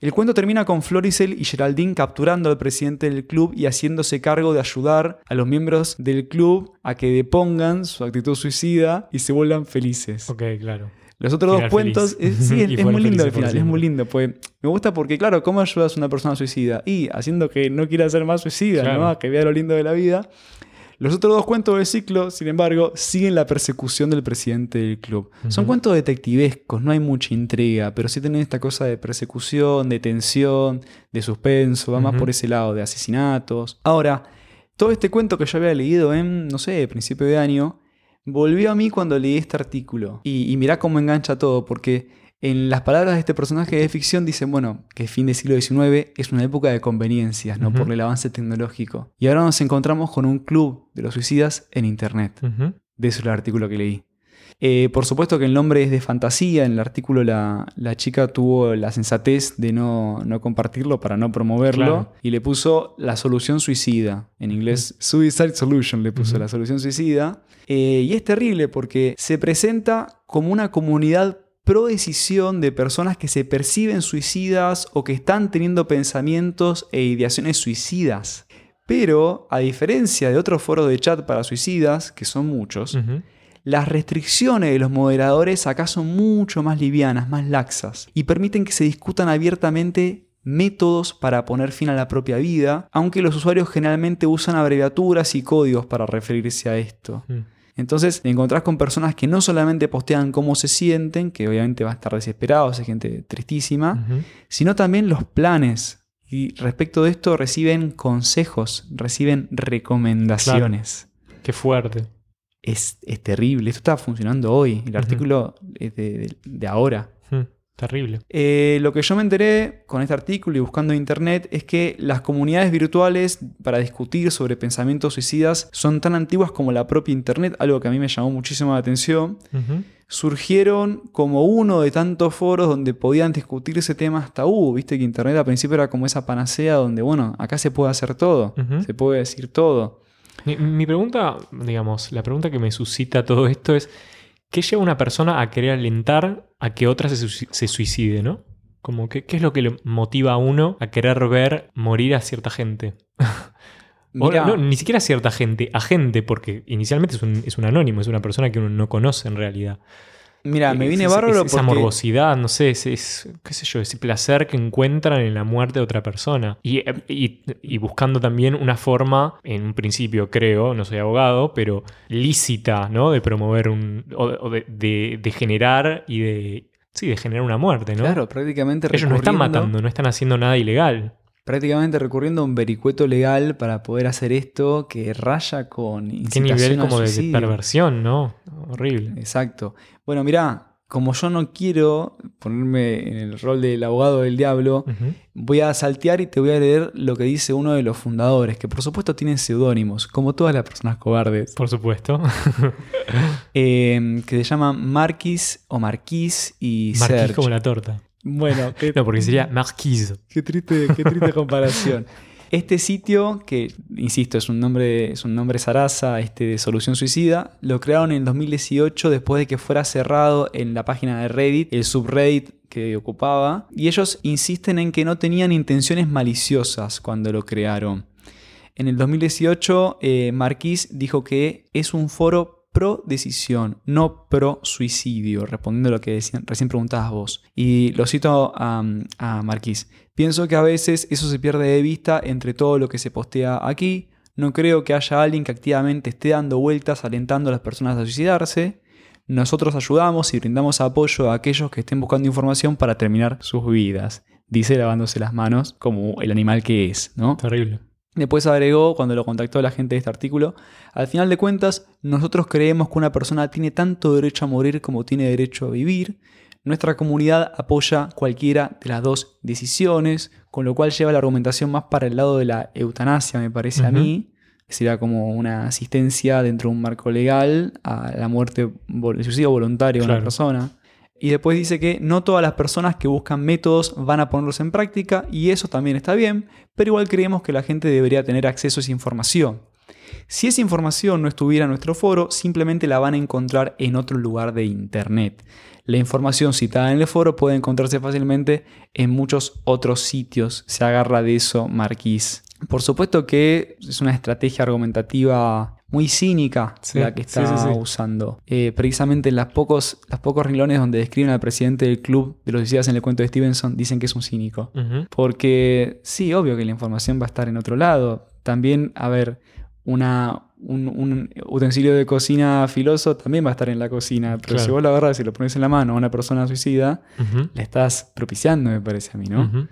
El cuento termina con Floricel y Geraldine capturando al presidente del club y haciéndose cargo de ayudar a los miembros del club a que depongan su actitud suicida y se vuelvan felices. Ok, claro. Los otros dos cuentos, sí, es, muy lindo al final, es muy lindo. Pues, me gusta porque, claro, ¿cómo ayudas a una persona suicida? Y haciendo que no quiera ser más suicida, ¿no? que vea lo lindo de la vida. Los otros dos cuentos del ciclo, sin embargo, siguen la persecución del presidente del club. Son cuentos detectivescos, no hay mucha intriga, pero sí tienen esta cosa de persecución, de tensión, de suspenso, va más por ese lado, de asesinatos. Ahora, todo este cuento que yo había leído en, no sé, principio de año, volvió a mí cuando leí este artículo. Y, mirá cómo engancha todo, porque en las palabras de este personaje de ficción dicen, bueno, que fin del siglo XIX es una época de conveniencias, ¿no? Por el avance tecnológico. Y ahora nos encontramos con un club de los suicidas en Internet. De eso es el artículo que leí. Eh, por supuesto que el nombre es de fantasía. En el artículo la, chica tuvo la sensatez de no, compartirlo para no promoverlo y le puso la solución suicida. En inglés, Suicide Solution le puso la solución suicida. Eh, y es terrible porque se presenta como una comunidad pro decisión de personas que se perciben suicidas o que están teniendo pensamientos e ideaciones suicidas. Pero, a diferencia de otros foros de chat para suicidas, que son muchos, las restricciones de los moderadores acá son mucho más livianas, más laxas, y permiten que se discutan abiertamente métodos para poner fin a la propia vida, aunque los usuarios generalmente usan abreviaturas y códigos para referirse a esto. Mm. Entonces te encontrás con personas que no solamente postean cómo se sienten, que obviamente va a estar desesperados, es gente tristísima, sino también los planes. Y respecto de esto reciben consejos, reciben recomendaciones. Qué fuerte es, terrible. Esto está funcionando hoy. El artículo es de, ahora. Terrible. Eh, lo que yo me enteré con este artículo y buscando en internet es que las comunidades virtuales para discutir sobre pensamientos suicidas son tan antiguas como la propia internet, algo que a mí me llamó muchísimo la atención. Surgieron como uno de tantos foros donde podían discutir ese tema hasta hubo. Viste que internet al principio era como esa panacea donde, bueno, acá se puede hacer todo, se puede decir todo. Mi, mi pregunta, digamos, la pregunta que me suscita todo esto es, ¿qué lleva a una persona a querer alentar a que otra se, se suicide, no? Como que, ¿qué es lo que le motiva a uno a querer ver morir a cierta gente? O no, ni siquiera a cierta gente, a gente, porque inicialmente es un, es un anónimo, es una persona que uno no conoce en realidad. Mirá, me Es- viene es- bárbaro es esa porque... morbosidad, no sé, es, es- qué sé yo, ese placer que encuentran en la muerte de otra persona. Y, eh, y- y buscando también una forma, en un principio creo, no soy abogado, pero lícita, ¿no? De promover un. o, o de, de- de generar y de. Sí, de generar una muerte, ¿no? Claro, prácticamente Ellos no están matando, no están haciendo nada ilegal. prácticamente recurriendo a un vericueto legal para poder hacer esto que raya con Qué nivel como de, perversión, ¿no? Horrible. Exacto. Bueno, mirá, como yo no quiero ponerme en el rol del abogado del diablo, voy a saltear y te voy a leer lo que dice uno de los fundadores, que por supuesto tienen seudónimos, como todas las personas cobardes, Por supuesto. eh, que se llaman Marquis o Marquis y Marquís Serge. como la torta. Bueno, qué, No, porque sería Marquise. qué triste, qué triste comparación. Este sitio, que insisto, es un nombre, es un nombre zaraza, este de Solución Suicida, lo crearon en 2018 después de que fuera cerrado en la página de Reddit, el subreddit que ocupaba, y ellos insisten en que no tenían intenciones maliciosas cuando lo crearon. En el 2018, eh, Marquis dijo que es un foro pro decisión, no pro suicidio, respondiendo a lo que decían- recién preguntabas vos. Y lo cito a, a Marquis. Pienso que a veces eso se pierde de vista entre todo lo que se postea aquí. No creo que haya alguien que activamente esté dando vueltas alentando a las personas a suicidarse. Nosotros ayudamos y brindamos apoyo a aquellos que estén buscando información para terminar sus vidas. Dice lavándose las manos como el animal que es, ¿no? Terrible. Después agregó, cuando lo contactó la gente de este artículo, al final de cuentas, nosotros creemos que una persona tiene tanto derecho a morir como tiene derecho a vivir. Nuestra comunidad apoya cualquiera de las dos decisiones, con lo cual lleva la argumentación más para el lado de la eutanasia, me parece a mí. Sería como una asistencia dentro de un marco legal a la muerte, el suicidio voluntario de una persona. Y después dice que no todas las personas que buscan métodos van a ponerlos en práctica y eso también está bien, pero igual creemos que la gente debería tener acceso a esa información. Si esa información no estuviera en nuestro foro, simplemente la van a encontrar en otro lugar de Internet. La información citada en el foro puede encontrarse fácilmente en muchos otros sitios. Se agarra de eso Marquis. Por supuesto que es una estrategia argumentativa muy cínica Sí, la que está sí, sí. usando. Eh, precisamente en las pocos, los pocos renglones donde describen al presidente del club de los suicidas en el cuento de Stevenson, dicen que es un cínico. Porque sí, obvio que la información va a estar en otro lado. También, a ver, una, un, un utensilio de cocina filoso también va a estar en la cocina. Pero Claro. si vos lo agarras y lo pones en la mano a una persona suicida, Ujú. la estás propiciando, me parece a mí, ¿no?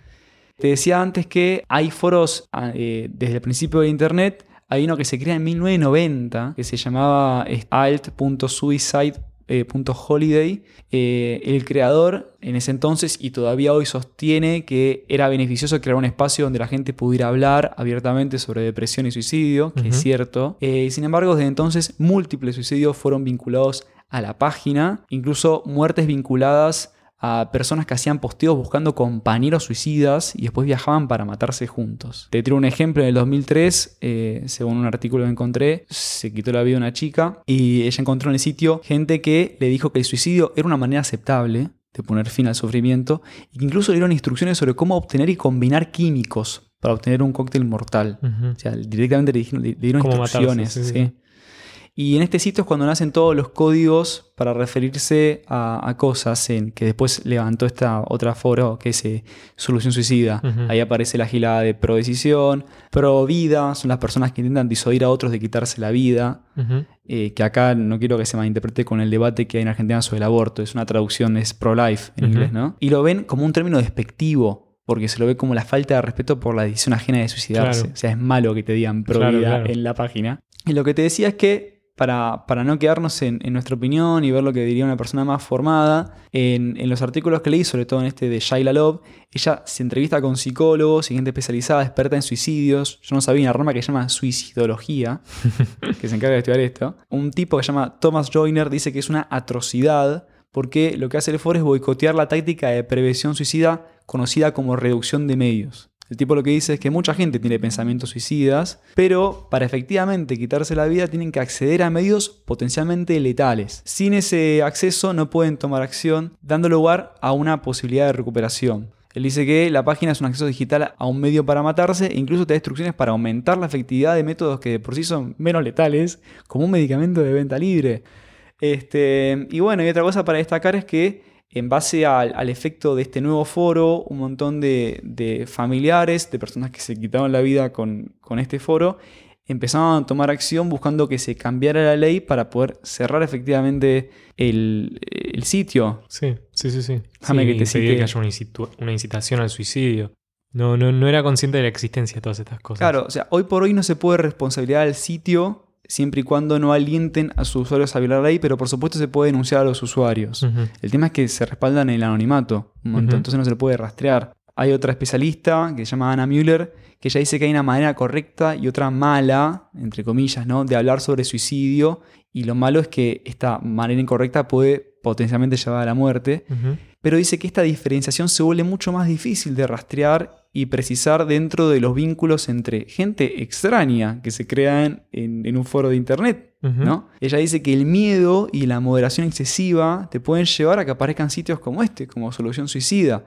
Te decía antes que hay foros ah, eh, desde el principio de Internet. Hay uno que se crea en 1990 que se llamaba eh, alt.suicide.holiday. Eh, el creador en ese entonces y todavía hoy sostiene que era beneficioso crear un espacio donde la gente pudiera hablar abiertamente sobre depresión y suicidio, que es cierto. Eh, sin embargo, desde entonces múltiples suicidios fueron vinculados a la página, incluso muertes vinculadas a personas que hacían posteos buscando compañeros suicidas y después viajaban para matarse juntos. Te tiro un ejemplo, en el 2003, eh, según un artículo que encontré, se quitó la vida una chica y ella encontró en el sitio gente que le dijo que el suicidio era una manera aceptable de poner fin al sufrimiento y que incluso le dieron instrucciones sobre cómo obtener y combinar químicos para obtener un cóctel mortal. O sea, directamente le, dijeron- le dieron matarse, instrucciones. sí, sí, ¿sí? Y en este sitio es cuando nacen todos los códigos para referirse a, a cosas en que después levantó esta otra foro que es eh, Solución Suicida. Ahí aparece la gilada de pro decisión, pro vida, son las personas que intentan disuadir a otros de quitarse la vida. Eh, que acá no quiero que se malinterprete con el debate que hay en Argentina sobre el aborto, es una traducción, es pro-life en inglés, ¿no? Y lo ven como un término despectivo, porque se lo ve como la falta de respeto por la decisión ajena de suicidarse. Claro. O sea, es malo que te digan pro Claro, vida claro. en la página. Y lo que te decía es que, para, para no quedarnos en, en nuestra opinión y ver lo que diría una persona más formada, en, en los artículos que leí, sobre todo en este de Shaila Love, ella se entrevista con psicólogos y gente especializada, experta en suicidios. Yo no sabía una rama que se llama suicidología, que se encarga de estudiar esto. Un tipo que se llama Thomas Joyner dice que es una atrocidad porque lo que hace el foro es boicotear la táctica de prevención suicida conocida como reducción de medios. El tipo lo que dice es que mucha gente tiene pensamientos suicidas, pero para efectivamente quitarse la vida tienen que acceder a medios potencialmente letales. Sin ese acceso no pueden tomar acción, dando lugar a una posibilidad de recuperación. Él dice que la página es un acceso digital a un medio para matarse e incluso te da instrucciones para aumentar la efectividad de métodos que por sí son menos letales, como un medicamento de venta libre. Este, y bueno, y otra cosa para destacar es que en base al, efecto de este nuevo foro, un montón de, familiares, de personas que se quitaron la vida con, este foro, empezaron a tomar acción buscando que se cambiara la ley para poder cerrar efectivamente el, sitio. Sí, sí, sí, sí. Déjame que te que haya una, incitación al suicidio. No, no, no era consciente de la existencia de todas estas cosas. Claro, o sea, hoy por hoy no se puede responsabilizar al sitio siempre y cuando no alienten a sus usuarios a violar la ley, pero por supuesto se puede denunciar a los usuarios. El tema es que se respaldan en el anonimato, entonces no se le puede rastrear. Hay otra especialista que se llama Anna Müller, que ella dice que hay una manera correcta y otra mala, entre comillas, ¿no? de hablar sobre suicidio, y lo malo es que esta manera incorrecta puede potencialmente llevar a la muerte, pero dice que esta diferenciación se vuelve mucho más difícil de rastrear y precisar dentro de los vínculos entre gente extraña que se crean en, un foro de internet. ¿no? Ella dice que el miedo y la moderación excesiva te pueden llevar a que aparezcan sitios como este, como solución suicida.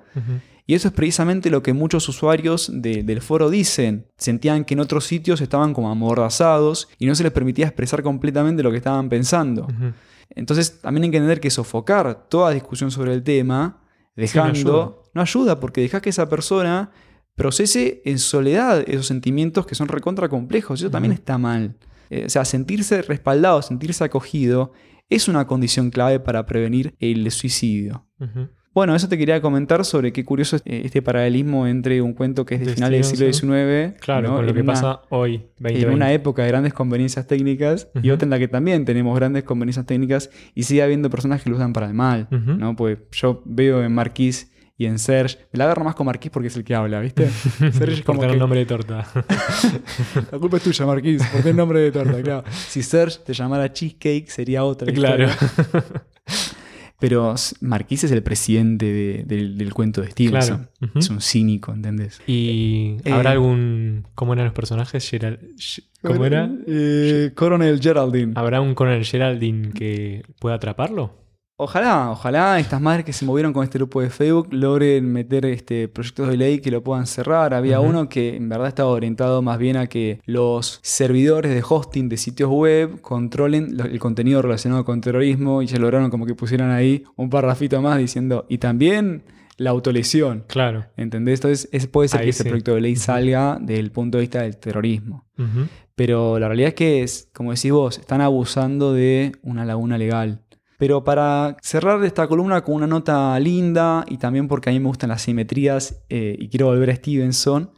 Y eso es precisamente lo que muchos usuarios del foro dicen. Sentían que en otros sitios estaban como amordazados y no se les permitía expresar completamente lo que estaban pensando. Entonces también hay que entender que sofocar toda discusión sobre el tema, dejando, no ayuda porque dejas que esa persona procese en soledad esos sentimientos que son recontra complejos. Eso también está mal. Eh, o sea, sentirse respaldado, sentirse acogido, es una condición clave para prevenir el suicidio. Bueno, eso te quería comentar sobre qué curioso es eh, este paralelismo entre un cuento que es de, finales del siglo XIX. Claro, con lo que pasa hoy, En una época de grandes conveniencias técnicas y otra en la que también tenemos grandes conveniencias técnicas y sigue habiendo personas que lo usan para el mal. ¿no? Pues yo veo en Marquis y en Serge. Me la agarro más con Marquis porque es el que habla, ¿viste? Serge es como. el nombre de torta. la culpa es tuya, Marquis, porque el nombre de torta, claro. Si Serge te llamara Cheesecake, sería otra. Claro. Pero Marquis es el presidente del, cuento de Stevenson. Es un cínico, ¿entendés? ¿Y eh, habrá algún. ¿Cómo eran los personajes? ¿Cómo era? Eh, Coronel Geraldine. ¿Habrá un Coronel Geraldine que pueda atraparlo? Ojalá, ojalá estas madres que se movieron con este grupo de Facebook logren meter este, proyectos de ley que lo puedan cerrar. Había uno que en verdad estaba orientado más bien a que los servidores de hosting de sitios web controlen el contenido relacionado con terrorismo y ya lograron como que pusieran ahí un parrafito más diciendo y también la autolesión. Claro. ¿Entendés? Entonces puede ser que ese proyecto de ley salga del punto de vista del terrorismo. Pero la realidad es que, es, como decís vos, están abusando de una laguna legal. Pero para cerrar esta columna con una nota linda y también porque a mí me gustan las simetrías eh, y quiero volver a Stevenson,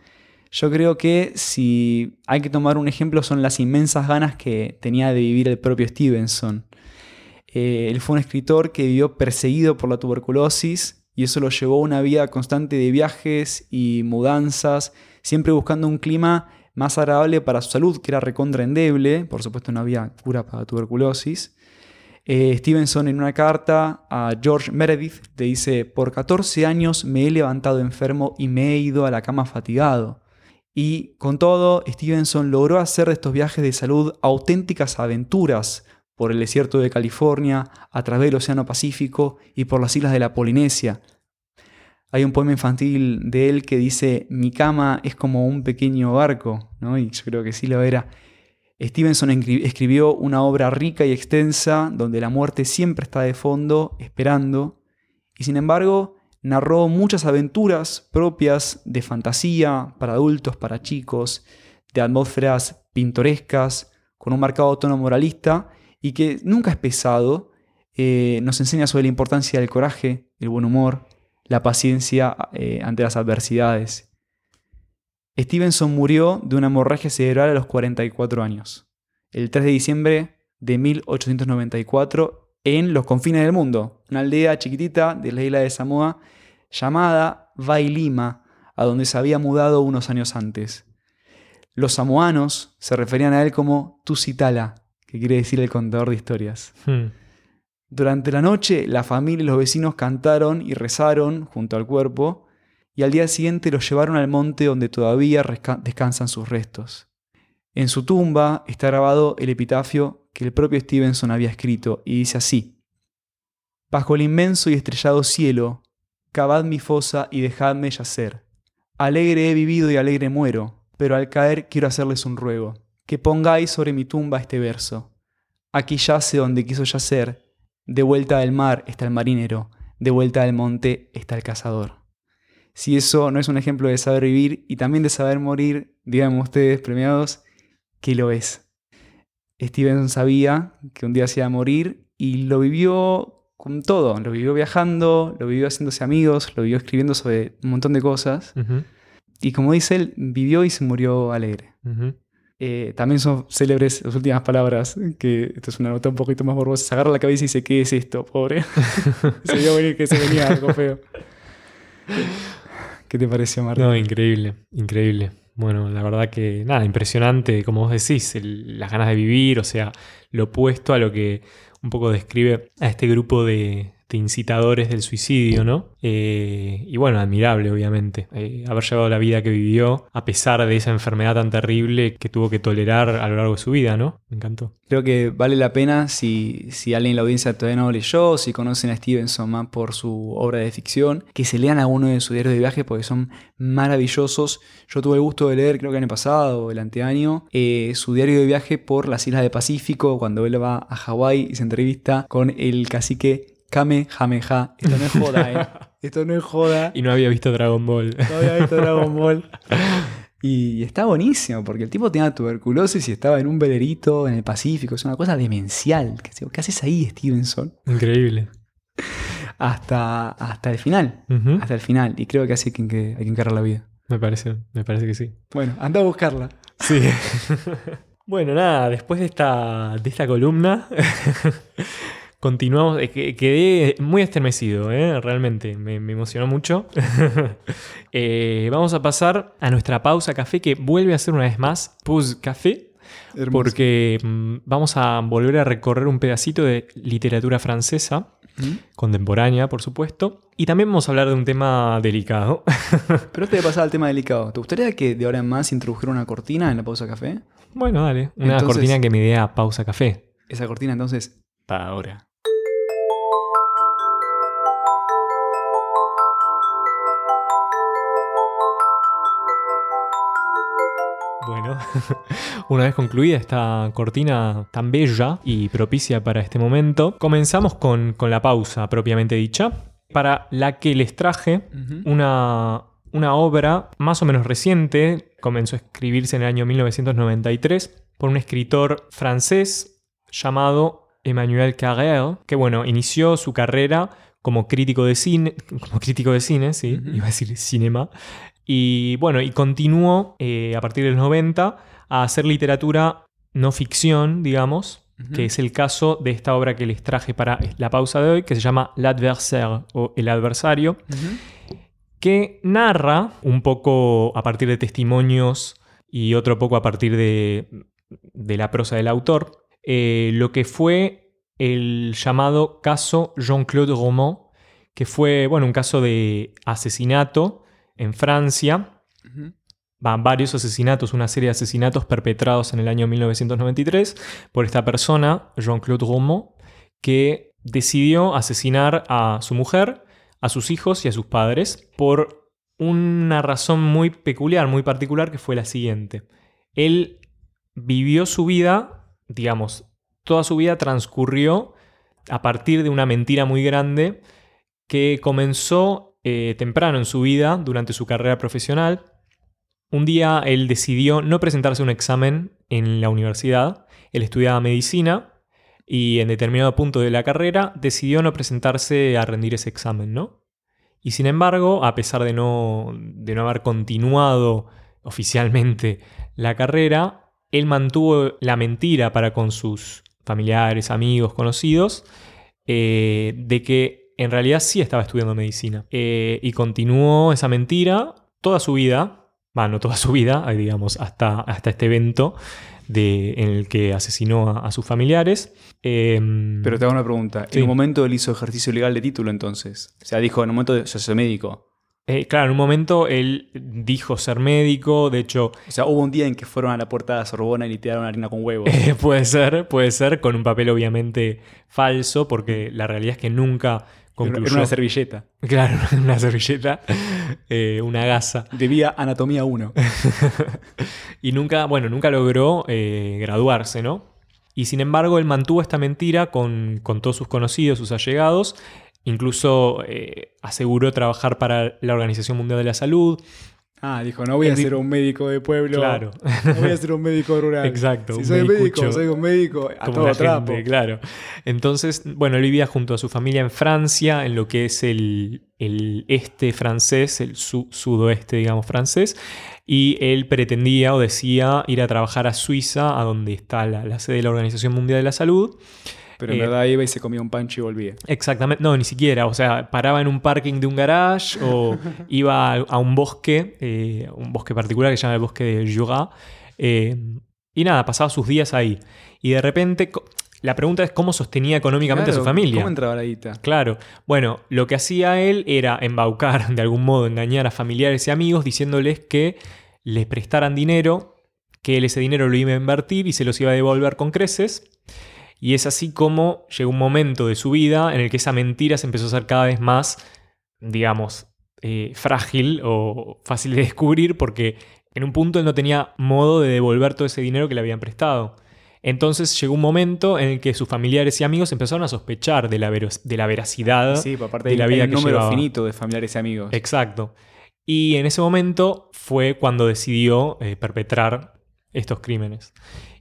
yo creo que si hay que tomar un ejemplo son las inmensas ganas que tenía de vivir el propio Stevenson. Eh, él fue un escritor que vivió perseguido por la tuberculosis y eso lo llevó a una vida constante de viajes y mudanzas, siempre buscando un clima más agradable para su salud, que era recontra endeble, por supuesto no había cura para tuberculosis. Eh, Stevenson en una carta a George Meredith te dice, por 14 años me he levantado enfermo y me he ido a la cama fatigado. Y con todo, Stevenson logró hacer de estos viajes de salud auténticas aventuras por el desierto de California, a través del Océano Pacífico y por las islas de la Polinesia. Hay un poema infantil de él que dice, mi cama es como un pequeño barco, ¿no? y yo creo que sí lo era. Stevenson escribió una obra rica y extensa donde la muerte siempre está de fondo, esperando, y sin embargo narró muchas aventuras propias de fantasía para adultos, para chicos, de atmósferas pintorescas, con un marcado tono moralista, y que nunca es pesado, eh, nos enseña sobre la importancia del coraje, el buen humor, la paciencia eh, ante las adversidades. Stevenson murió de una hemorragia cerebral a los 44 años, el 3 de diciembre de 1894 en los confines del mundo, una aldea chiquitita de la isla de Samoa llamada Vailima, a donde se había mudado unos años antes. Los samoanos se referían a él como Tusitala, que quiere decir el contador de historias. Hmm. Durante la noche, la familia y los vecinos cantaron y rezaron junto al cuerpo, y al día siguiente lo llevaron al monte donde todavía descansan sus restos. En su tumba está grabado el epitafio que el propio Stevenson había escrito y dice así, Bajo el inmenso y estrellado cielo, cavad mi fosa y dejadme yacer. Alegre he vivido y alegre muero, pero al caer quiero hacerles un ruego, que pongáis sobre mi tumba este verso. Aquí yace donde quiso yacer, de vuelta del mar está el marinero, de vuelta del monte está el cazador. Si eso no es un ejemplo de saber vivir y también de saber morir, díganme ustedes, premiados, que lo es. Steven sabía que un día se iba a morir y lo vivió con todo. Lo vivió viajando, lo vivió haciéndose amigos, lo vivió escribiendo sobre un montón de cosas. Y como dice él, vivió y se murió alegre. Eh, también son célebres las últimas palabras, que esto es una nota un poquito más morbosa. Se agarra la cabeza y dice, ¿qué es esto, pobre? se vio venir que se venía algo feo. ¿Qué te pareció, Marta? No, increíble, increíble. Bueno, la verdad que nada, impresionante, como vos decís, las ganas de vivir, o sea, lo opuesto a lo que un poco describe a este grupo de, incitadores del suicidio, ¿no? Eh, y bueno, admirable, obviamente, eh, haber llevado la vida que vivió a pesar de esa enfermedad tan terrible que tuvo que tolerar a lo largo de su vida, ¿no? Me encantó. Creo que vale la pena si, si alguien en la audiencia todavía no leyó, si conocen a Stevenson más por su obra de ficción, que se lean alguno de sus diarios de viaje porque son maravillosos. Yo tuve el gusto de leer, creo que el año pasado o el anteaño, eh, su diario de viaje por las islas del Pacífico, cuando él va a Hawái y se entrevista con el cacique Kame Jameja. Esto no es joda, ¿eh? Esto no es joda. Y no había visto Dragon Ball. No había visto Dragon Ball. Y está buenísimo, porque el tipo tenía tuberculosis y estaba en un velerito en el Pacífico. Es una cosa demencial. ¿Qué haces ahí, Stevenson? Increíble. Hasta, hasta el final. Hasta el final. Y creo que así hay que, hay que encarar la vida. Me parece, me parece que sí. Bueno, anda a buscarla. Sí. bueno, nada, después de esta, de esta columna. Continuamos, quedé muy estremecido, ¿eh? realmente, me, emocionó mucho. Eh, vamos a pasar a nuestra pausa café que vuelve a ser una vez más Pause Café, porque mm, vamos a volver a recorrer un pedacito de literatura francesa, contemporánea, por supuesto, y también vamos a hablar de un tema delicado. Pero antes de pasar al tema delicado, ¿te gustaría que de ahora en más introdujera una cortina en la pausa café? Bueno, dale, una cortina que me dé a pausa café. Esa cortina entonces, para ahora. Bueno, una vez concluida esta cortina tan bella y propicia para este momento, comenzamos con, la pausa propiamente dicha, para la que les traje una, una obra más o menos reciente, comenzó a escribirse en el año 1993 por un escritor francés llamado Emmanuel Carrère, que bueno, inició su carrera como crítico de cine, como crítico de cine, sí, iba a decir cinema, y bueno, y continuó eh, a partir de los 90 a hacer literatura no ficción, digamos, que es el caso de esta obra que les traje para la pausa de hoy, que se llama L'adversaire o El adversario, que narra un poco a partir de testimonios y otro poco a partir de, la prosa del autor, eh, lo que fue el llamado caso Jean-Claude Roman, que fue bueno, un caso de asesinato en Francia. Van varios asesinatos, una serie de asesinatos perpetrados en el año 1993 por esta persona, Jean-Claude Romo, que decidió asesinar a su mujer, a sus hijos y a sus padres por una razón muy peculiar, muy particular, que fue la siguiente. Él vivió su vida, digamos, toda su vida transcurrió a partir de una mentira muy grande que comenzó eh, temprano en su vida, durante su carrera profesional, un día él decidió no presentarse a un examen en la universidad. Él estudiaba medicina y en determinado punto de la carrera decidió no presentarse a rendir ese examen, ¿no? Y sin embargo, a pesar de no, de no haber continuado oficialmente la carrera, él mantuvo la mentira para con sus familiares, amigos, conocidos, eh, de que en realidad sí estaba estudiando medicina. Eh, y continuó esa mentira toda su vida, bueno, no toda su vida, digamos, hasta, hasta este evento de, en el que asesinó a, sus familiares. Em, Pero te hago una pregunta. ¿En un momento él hizo ejercicio legal de título entonces? O sea, dijo en un momento yo soy médico. Eh, claro, en un momento él dijo ser médico, de hecho, O sea, hubo un día en que fueron a la puerta de la Sorbona y le tiraron harina con huevos. eh, puede ser, puede ser, con un papel obviamente falso, porque la realidad es que nunca Era concluyó. una servilleta. Claro, una servilleta, eh, una gasa. Debía anatomía 1. Y nunca, bueno, nunca logró eh, graduarse, ¿no? Y sin embargo, él mantuvo esta mentira con, con todos sus conocidos, sus allegados. Incluso eh, aseguró trabajar para la Organización Mundial de la Salud. Ah, dijo, no voy a ser un médico de pueblo. Claro. No voy a ser un médico rural. Exacto, Si soy médico, soy un médico a como todo la trapo. gente, claro. Entonces, bueno, él vivía junto a su familia en Francia, en lo que es el, el este francés, el su- sudoeste, digamos, francés. Y él pretendía o decía ir a trabajar a Suiza, a donde está la, la sede de la Organización Mundial de la Salud. Pero en Eh, verdad iba y se comía un pancho y volvía. Exactamente, no, ni siquiera. O sea, paraba en un parking de un garage o iba a, a un bosque, eh, un bosque particular que se llama el bosque de Jura. eh, y nada, pasaba sus días ahí. Y de repente, la pregunta es cómo sostenía económicamente a su Claro, familia. ¿Cómo entraba la guita? Claro. Bueno, lo que hacía él era embaucar, de algún modo, engañar a familiares y amigos diciéndoles que les prestaran dinero, que él ese dinero lo iba a invertir y se los iba a devolver con creces. Y es así como llegó un momento de su vida en el que esa mentira se empezó a hacer cada vez más, digamos, eh, frágil o fácil de descubrir porque en un punto él no tenía modo de devolver todo ese dinero que le habían prestado. Entonces llegó un momento en el que sus familiares y amigos empezaron a sospechar de la, de la veracidad Sí, por aparte de la vida que número llevaba. finito de familiares y amigos. Exacto. Y en ese momento fue cuando decidió eh, perpetrar estos crímenes.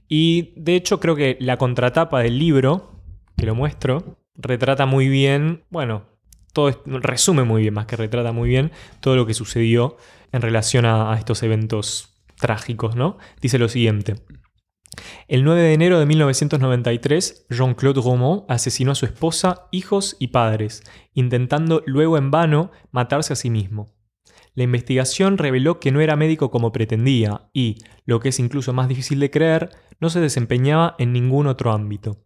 Y de hecho creo que la contratapa del libro, que lo muestro, retrata muy bien, bueno, todo es- resume muy bien, más que retrata muy bien, todo lo que sucedió en relación a, estos eventos trágicos, ¿no? Dice lo siguiente. El 9 de enero de 1993, Jean-Claude Romand asesinó a su esposa, hijos y padres, intentando luego en vano matarse a sí mismo. La investigación reveló que no era médico como pretendía y, lo que es incluso más difícil de creer, no se desempeñaba en ningún otro ámbito.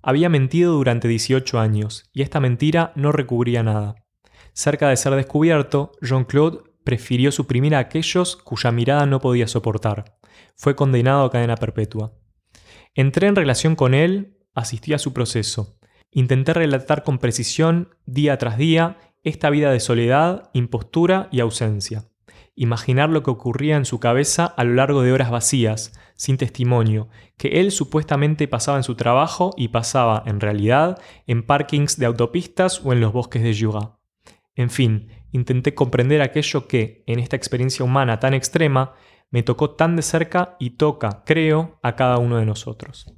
Había mentido durante 18 años y esta mentira no recubría nada. Cerca de ser descubierto, Jean-Claude prefirió suprimir a aquellos cuya mirada no podía soportar. Fue condenado a cadena perpetua. Entré en relación con él, asistí a su proceso. Intenté relatar con precisión, día tras día, esta vida de soledad, impostura y ausencia. Imaginar lo que ocurría en su cabeza a lo largo de horas vacías, sin testimonio, que él supuestamente pasaba en su trabajo y pasaba, en realidad, en parkings de autopistas o en los bosques de Jura. En fin, intenté comprender aquello que, en esta experiencia humana tan extrema, me tocó tan de cerca y toca, creo, a cada uno de nosotros.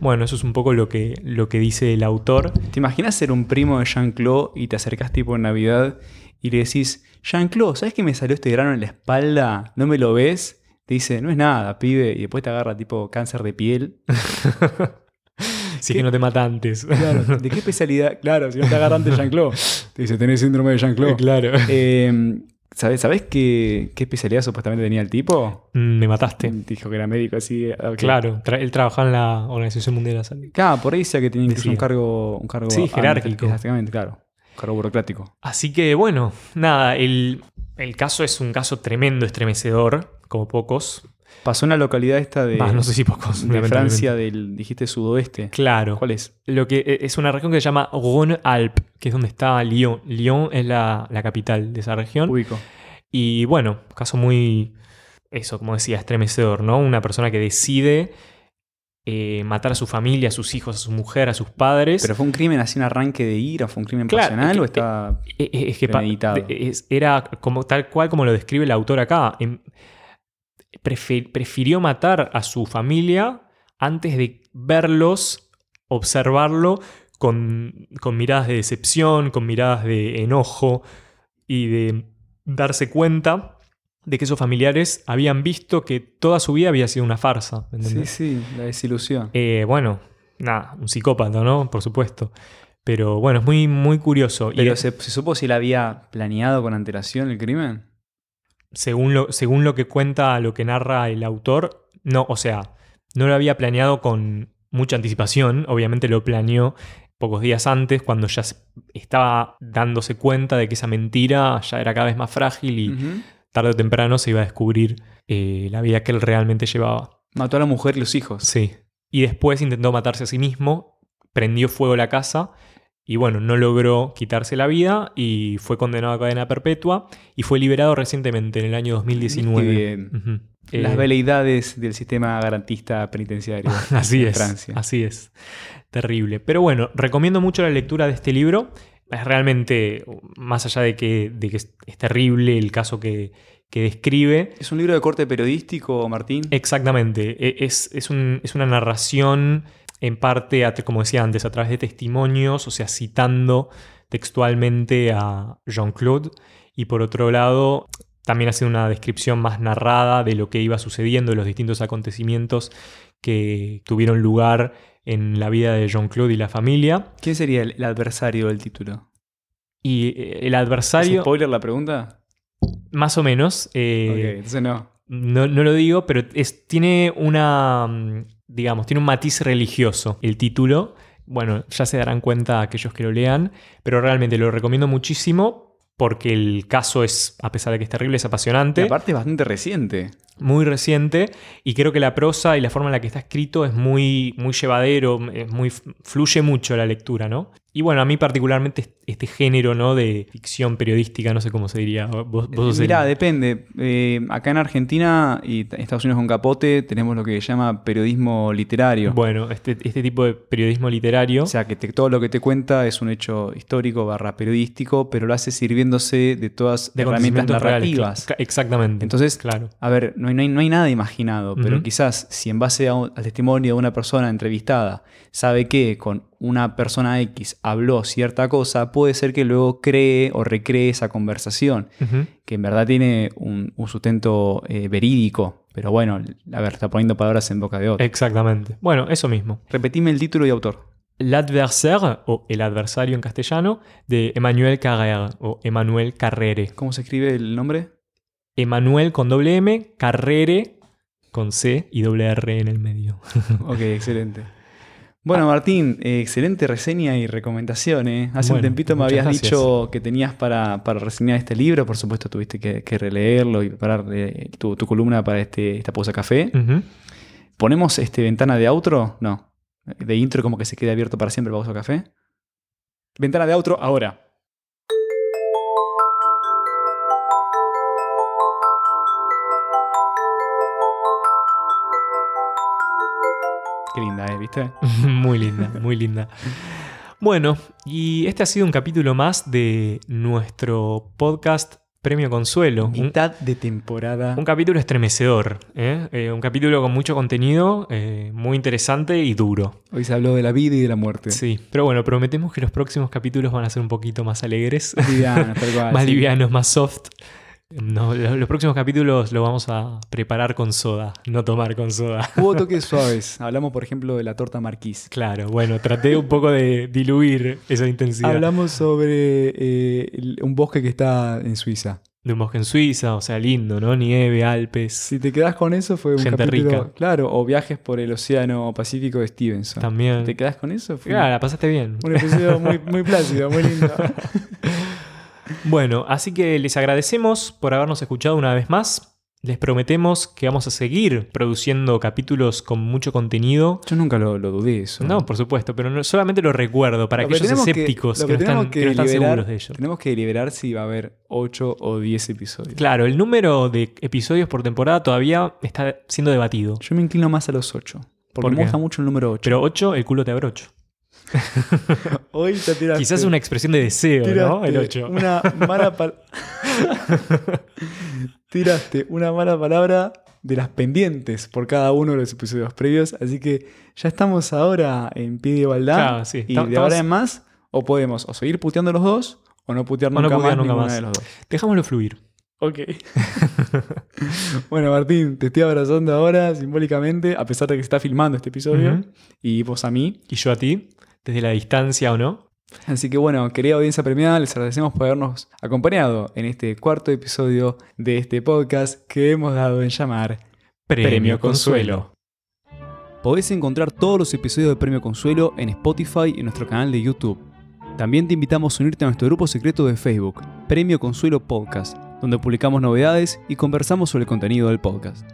Bueno, eso es un poco lo que, lo que dice el autor. ¿Te imaginas ser un primo de Jean-Claude y te acercás tipo en Navidad y le decís, Jean-Claude, ¿sabes que me salió este grano en la espalda? ¿No me lo ves? Te dice, no es nada, pibe. Y después te agarra tipo cáncer de piel. Si ¿Qué? que no te mata antes. Claro, ¿de qué especialidad? Claro, si no te agarran de Jean-Claude. Te dice, tenés síndrome de Jean-Claude. claro. Eh, ¿Sabes, ¿sabes qué, qué especialidad supuestamente tenía el tipo? Mm, Me mataste. Dijo que era médico, así. ok. Claro, tra- él trabajaba en la Organización Mundial de la Salud. Claro, por ahí decía que tenía incluso un cargo, un cargo Sí, jerárquico. Exactamente, claro. Cargo burocrático. Así que bueno, nada, el, el caso es un caso tremendo, estremecedor, como pocos. Pasó en la localidad esta de, no sé si pocos. de. Francia, del, dijiste, sudoeste. Claro. ¿Cuál es? Lo que e, es una región que se llama Rhône-Alpes, que es donde está Lyon. Lyon es la, la capital de esa región. Ubico. Y bueno, caso muy, eso, como decía, estremecedor, ¿no? Una persona que decide eh, matar a su familia, a sus hijos, a su mujer, a sus padres. ¿Pero fue un crimen así, un arranque de ira? ¿Fue un crimen Claro, pasional es que- o estaba...? Eh, eh, Es que Premeditado. es- era como, tal cual como lo describe el autor acá. Em, prefirió matar a su familia antes de verlos, observarlo con, con miradas de decepción, con miradas de enojo y de darse cuenta de que esos familiares habían visto que toda su vida había sido una farsa. ¿me Sí, sí, la desilusión. Eh, bueno, nada, un psicópata, ¿no? Por supuesto. Pero bueno, es muy, muy curioso. ¿Pero se, se supo si él había planeado con antelación el crimen? según lo, según lo que cuenta, lo que narra el autor, no, o sea, no lo había planeado con mucha anticipación, obviamente lo planeó pocos días antes, cuando ya estaba dándose cuenta de que esa mentira ya era cada vez más frágil y. tarde o temprano se iba a descubrir eh, la vida que él realmente llevaba. Mató a la mujer y los hijos. Sí. Y después intentó matarse a sí mismo, prendió fuego la casa y bueno, no logró quitarse la vida y fue condenado a cadena perpetua y fue liberado recientemente en el año 2019. Qué bien. Ujú. Las Eh, veleidades del sistema garantista penitenciario. Así de es, Francia. así es. Terrible. Pero bueno, recomiendo mucho la lectura de este libro. Es realmente, más allá de que, de que es, es terrible el caso que, que describe, ¿Es un libro de corte periodístico, Martín? exactamente, e- es, es, un- es una narración en parte, como decía antes, a través de testimonios, o sea, citando textualmente a Jean-Claude, y por otro lado, también hace una descripción más narrada de lo que iba sucediendo, de los distintos acontecimientos que tuvieron lugar en la vida de Jean-Claude y la familia. ¿Quién sería el, el adversario del título? Y eh, el ¿Es adversario, spoiler la pregunta? más o menos, eh, ok, entonces no. no, no lo digo, pero es, tiene una, digamos, tiene un matiz religioso el título. Bueno, ya se darán cuenta aquellos que lo lean, pero realmente lo recomiendo muchísimo porque el caso es, a pesar de que es terrible, es Y apasionante. aparte es bastante reciente. muy reciente y creo que la prosa y la forma en la que está escrito es muy, muy llevadero, es muy, fluye mucho la lectura, ¿no? Y bueno, a mí particularmente este género, ¿no? De ficción periodística, no sé cómo se diría. Vos, vos el- Mirá, depende. Eh, acá en Argentina y Estados Unidos con Capote tenemos lo que se llama periodismo literario. Bueno, este, este tipo de periodismo literario. O sea, que te- todo lo que te cuenta es un hecho histórico barra periodístico, pero lo hace sirviéndose de todas de herramientas reales, narrativas. Exactamente. Entonces, claro. A ver, no hay, no hay- no hay nada imaginado, pero quizás si en base a un- al testimonio de una persona entrevistada sabe que con una persona X habló cierta cosa, puede ser que luego cree o recree esa conversación, que en verdad tiene un, un sustento eh, verídico. Pero bueno, a ver, está poniendo palabras en boca de otro. Exactamente. Bueno, eso mismo. Repetime el título y autor. L'adversaire, o El adversario en castellano, de Emmanuel Carrère, o Emmanuel Carrere. ¿Cómo se escribe el nombre? Emmanuel con doble M, Carrere con C y doble R en el medio. Ok, excelente. Bueno, Martín, eh, excelente reseña y recomendación. ¿eh? Hace un tempito me habías gracias. dicho que tenías para, para reseñar este libro. Por supuesto, tuviste que, que releerlo y preparar eh, tu, tu columna para este, esta pausa café. ¿Ponemos este, ventana de outro? No. De intro como que se quede abierto para siempre pausa café. Ventana de outro ahora. ¿Viste? muy linda, muy linda. Bueno, y este ha sido un capítulo más de nuestro podcast Premio Consuelo. Un, Mitad de temporada. un capítulo estremecedor, ¿eh? Eh, un capítulo con mucho contenido, eh, muy interesante y duro. Hoy se habló de la vida y de la muerte. Sí, pero bueno, prometemos que los próximos capítulos van a ser un poquito más alegres, más sí. livianos, más soft. No, los, próximos capítulos los vamos a preparar con soda, no tomar con soda. Hubo toques suaves. Hablamos, por ejemplo, de la torta marquís. Claro, bueno, traté un poco de diluir esa intensidad. Hablamos sobre eh, un bosque que está en Suiza. De un bosque en Suiza, o sea, lindo, ¿no? Nieve, Alpes. Si te quedas con eso, fue un Gente capítulo. rica. Claro, o viajes por el Océano Pacífico de Stevenson. También. ¿Te quedas con eso? Fue Claro, la pasaste bien. un episodio muy, muy plácido, muy lindo. Bueno, así que les agradecemos por habernos escuchado una vez más. Les prometemos que vamos a seguir produciendo capítulos con mucho contenido. Yo nunca lo, lo dudé eso. No, por supuesto, pero no- solamente lo recuerdo para Lo que aquellos que- escépticos que, no están, que no están deliberar- seguros de ello. Tenemos que deliberar si va a haber 8 o 10 episodios. Claro, el número de episodios por temporada todavía está siendo debatido. Yo me inclino más a los 8. Porque ¿Por me gusta mucho el número 8. Pero 8, el culo te abrocho. hoy ya tiraste. Quizás una expresión de deseo, ¿no? El Tiraste 8. Una mala pal- Tiraste una mala palabra de las pendientes por cada uno de los episodios previos. Así que ya estamos ahora en pie de igualdad. Claro, sí. Y de ahora en más, o podemos o seguir puteando los dos, o no putear O no nunca putear más nunca más. de los dos. Dejámoslo fluir. Ok. bueno, Martín, te estoy abrazando ahora simbólicamente, a pesar de que se está filmando este episodio. Y vos a mí. Y yo a ti, desde la distancia o no. Así que bueno, querida audiencia premiada, les agradecemos por habernos acompañado en este cuarto episodio de este podcast que hemos dado en llamar Premio, Consuelo. Podés encontrar todos los episodios de Premio Consuelo en Spotify y en nuestro canal de YouTube. También te invitamos a unirte a nuestro grupo secreto de Facebook, Premio Consuelo Podcast, donde publicamos novedades y conversamos sobre el contenido del podcast.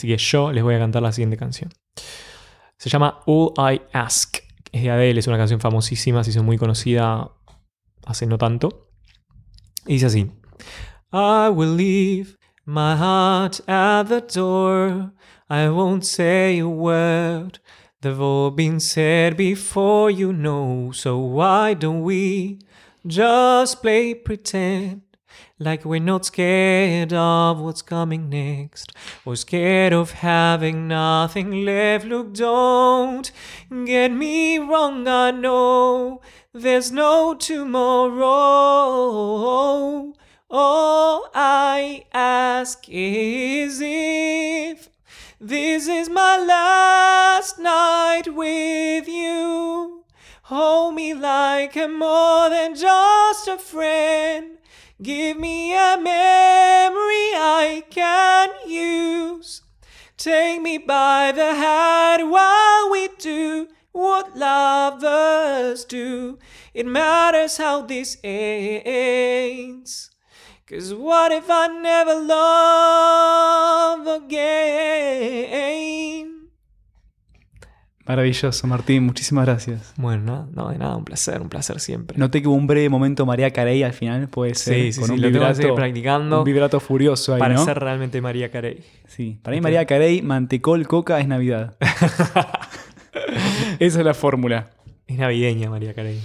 Así que yo les voy a cantar la siguiente canción. Se llama All I Ask. Es de Adele, es una canción famosísima, se hizo muy conocida hace no tanto. Y dice así: I will leave my heart at the door. I won't say a word. They've all been said before, you know. So why don't we just play pretend? Like we're not scared of what's coming next, or scared of having nothing left. Look, don't get me wrong, I know there's no tomorrow. All I ask is if this is my last night with you. Hold me like I'm more than just a friend. Give me a memory I can use. Take me by the hand while we do what lovers do. It matters how this ends. Cause what if I never love again? Maravilloso, Martín, muchísimas gracias. Bueno, no, no, de nada, un placer, un placer siempre. Noté que hubo un breve momento María Carey al final, puede ser. sí, sí, con sí, un lo tengo que seguir vibrato, practicando un vibrato furioso ahí, para ¿no? ser realmente María Carey. Sí, para mí María Carey, mantecol, coca es Navidad. Esa es la fórmula. Es navideña María Carey.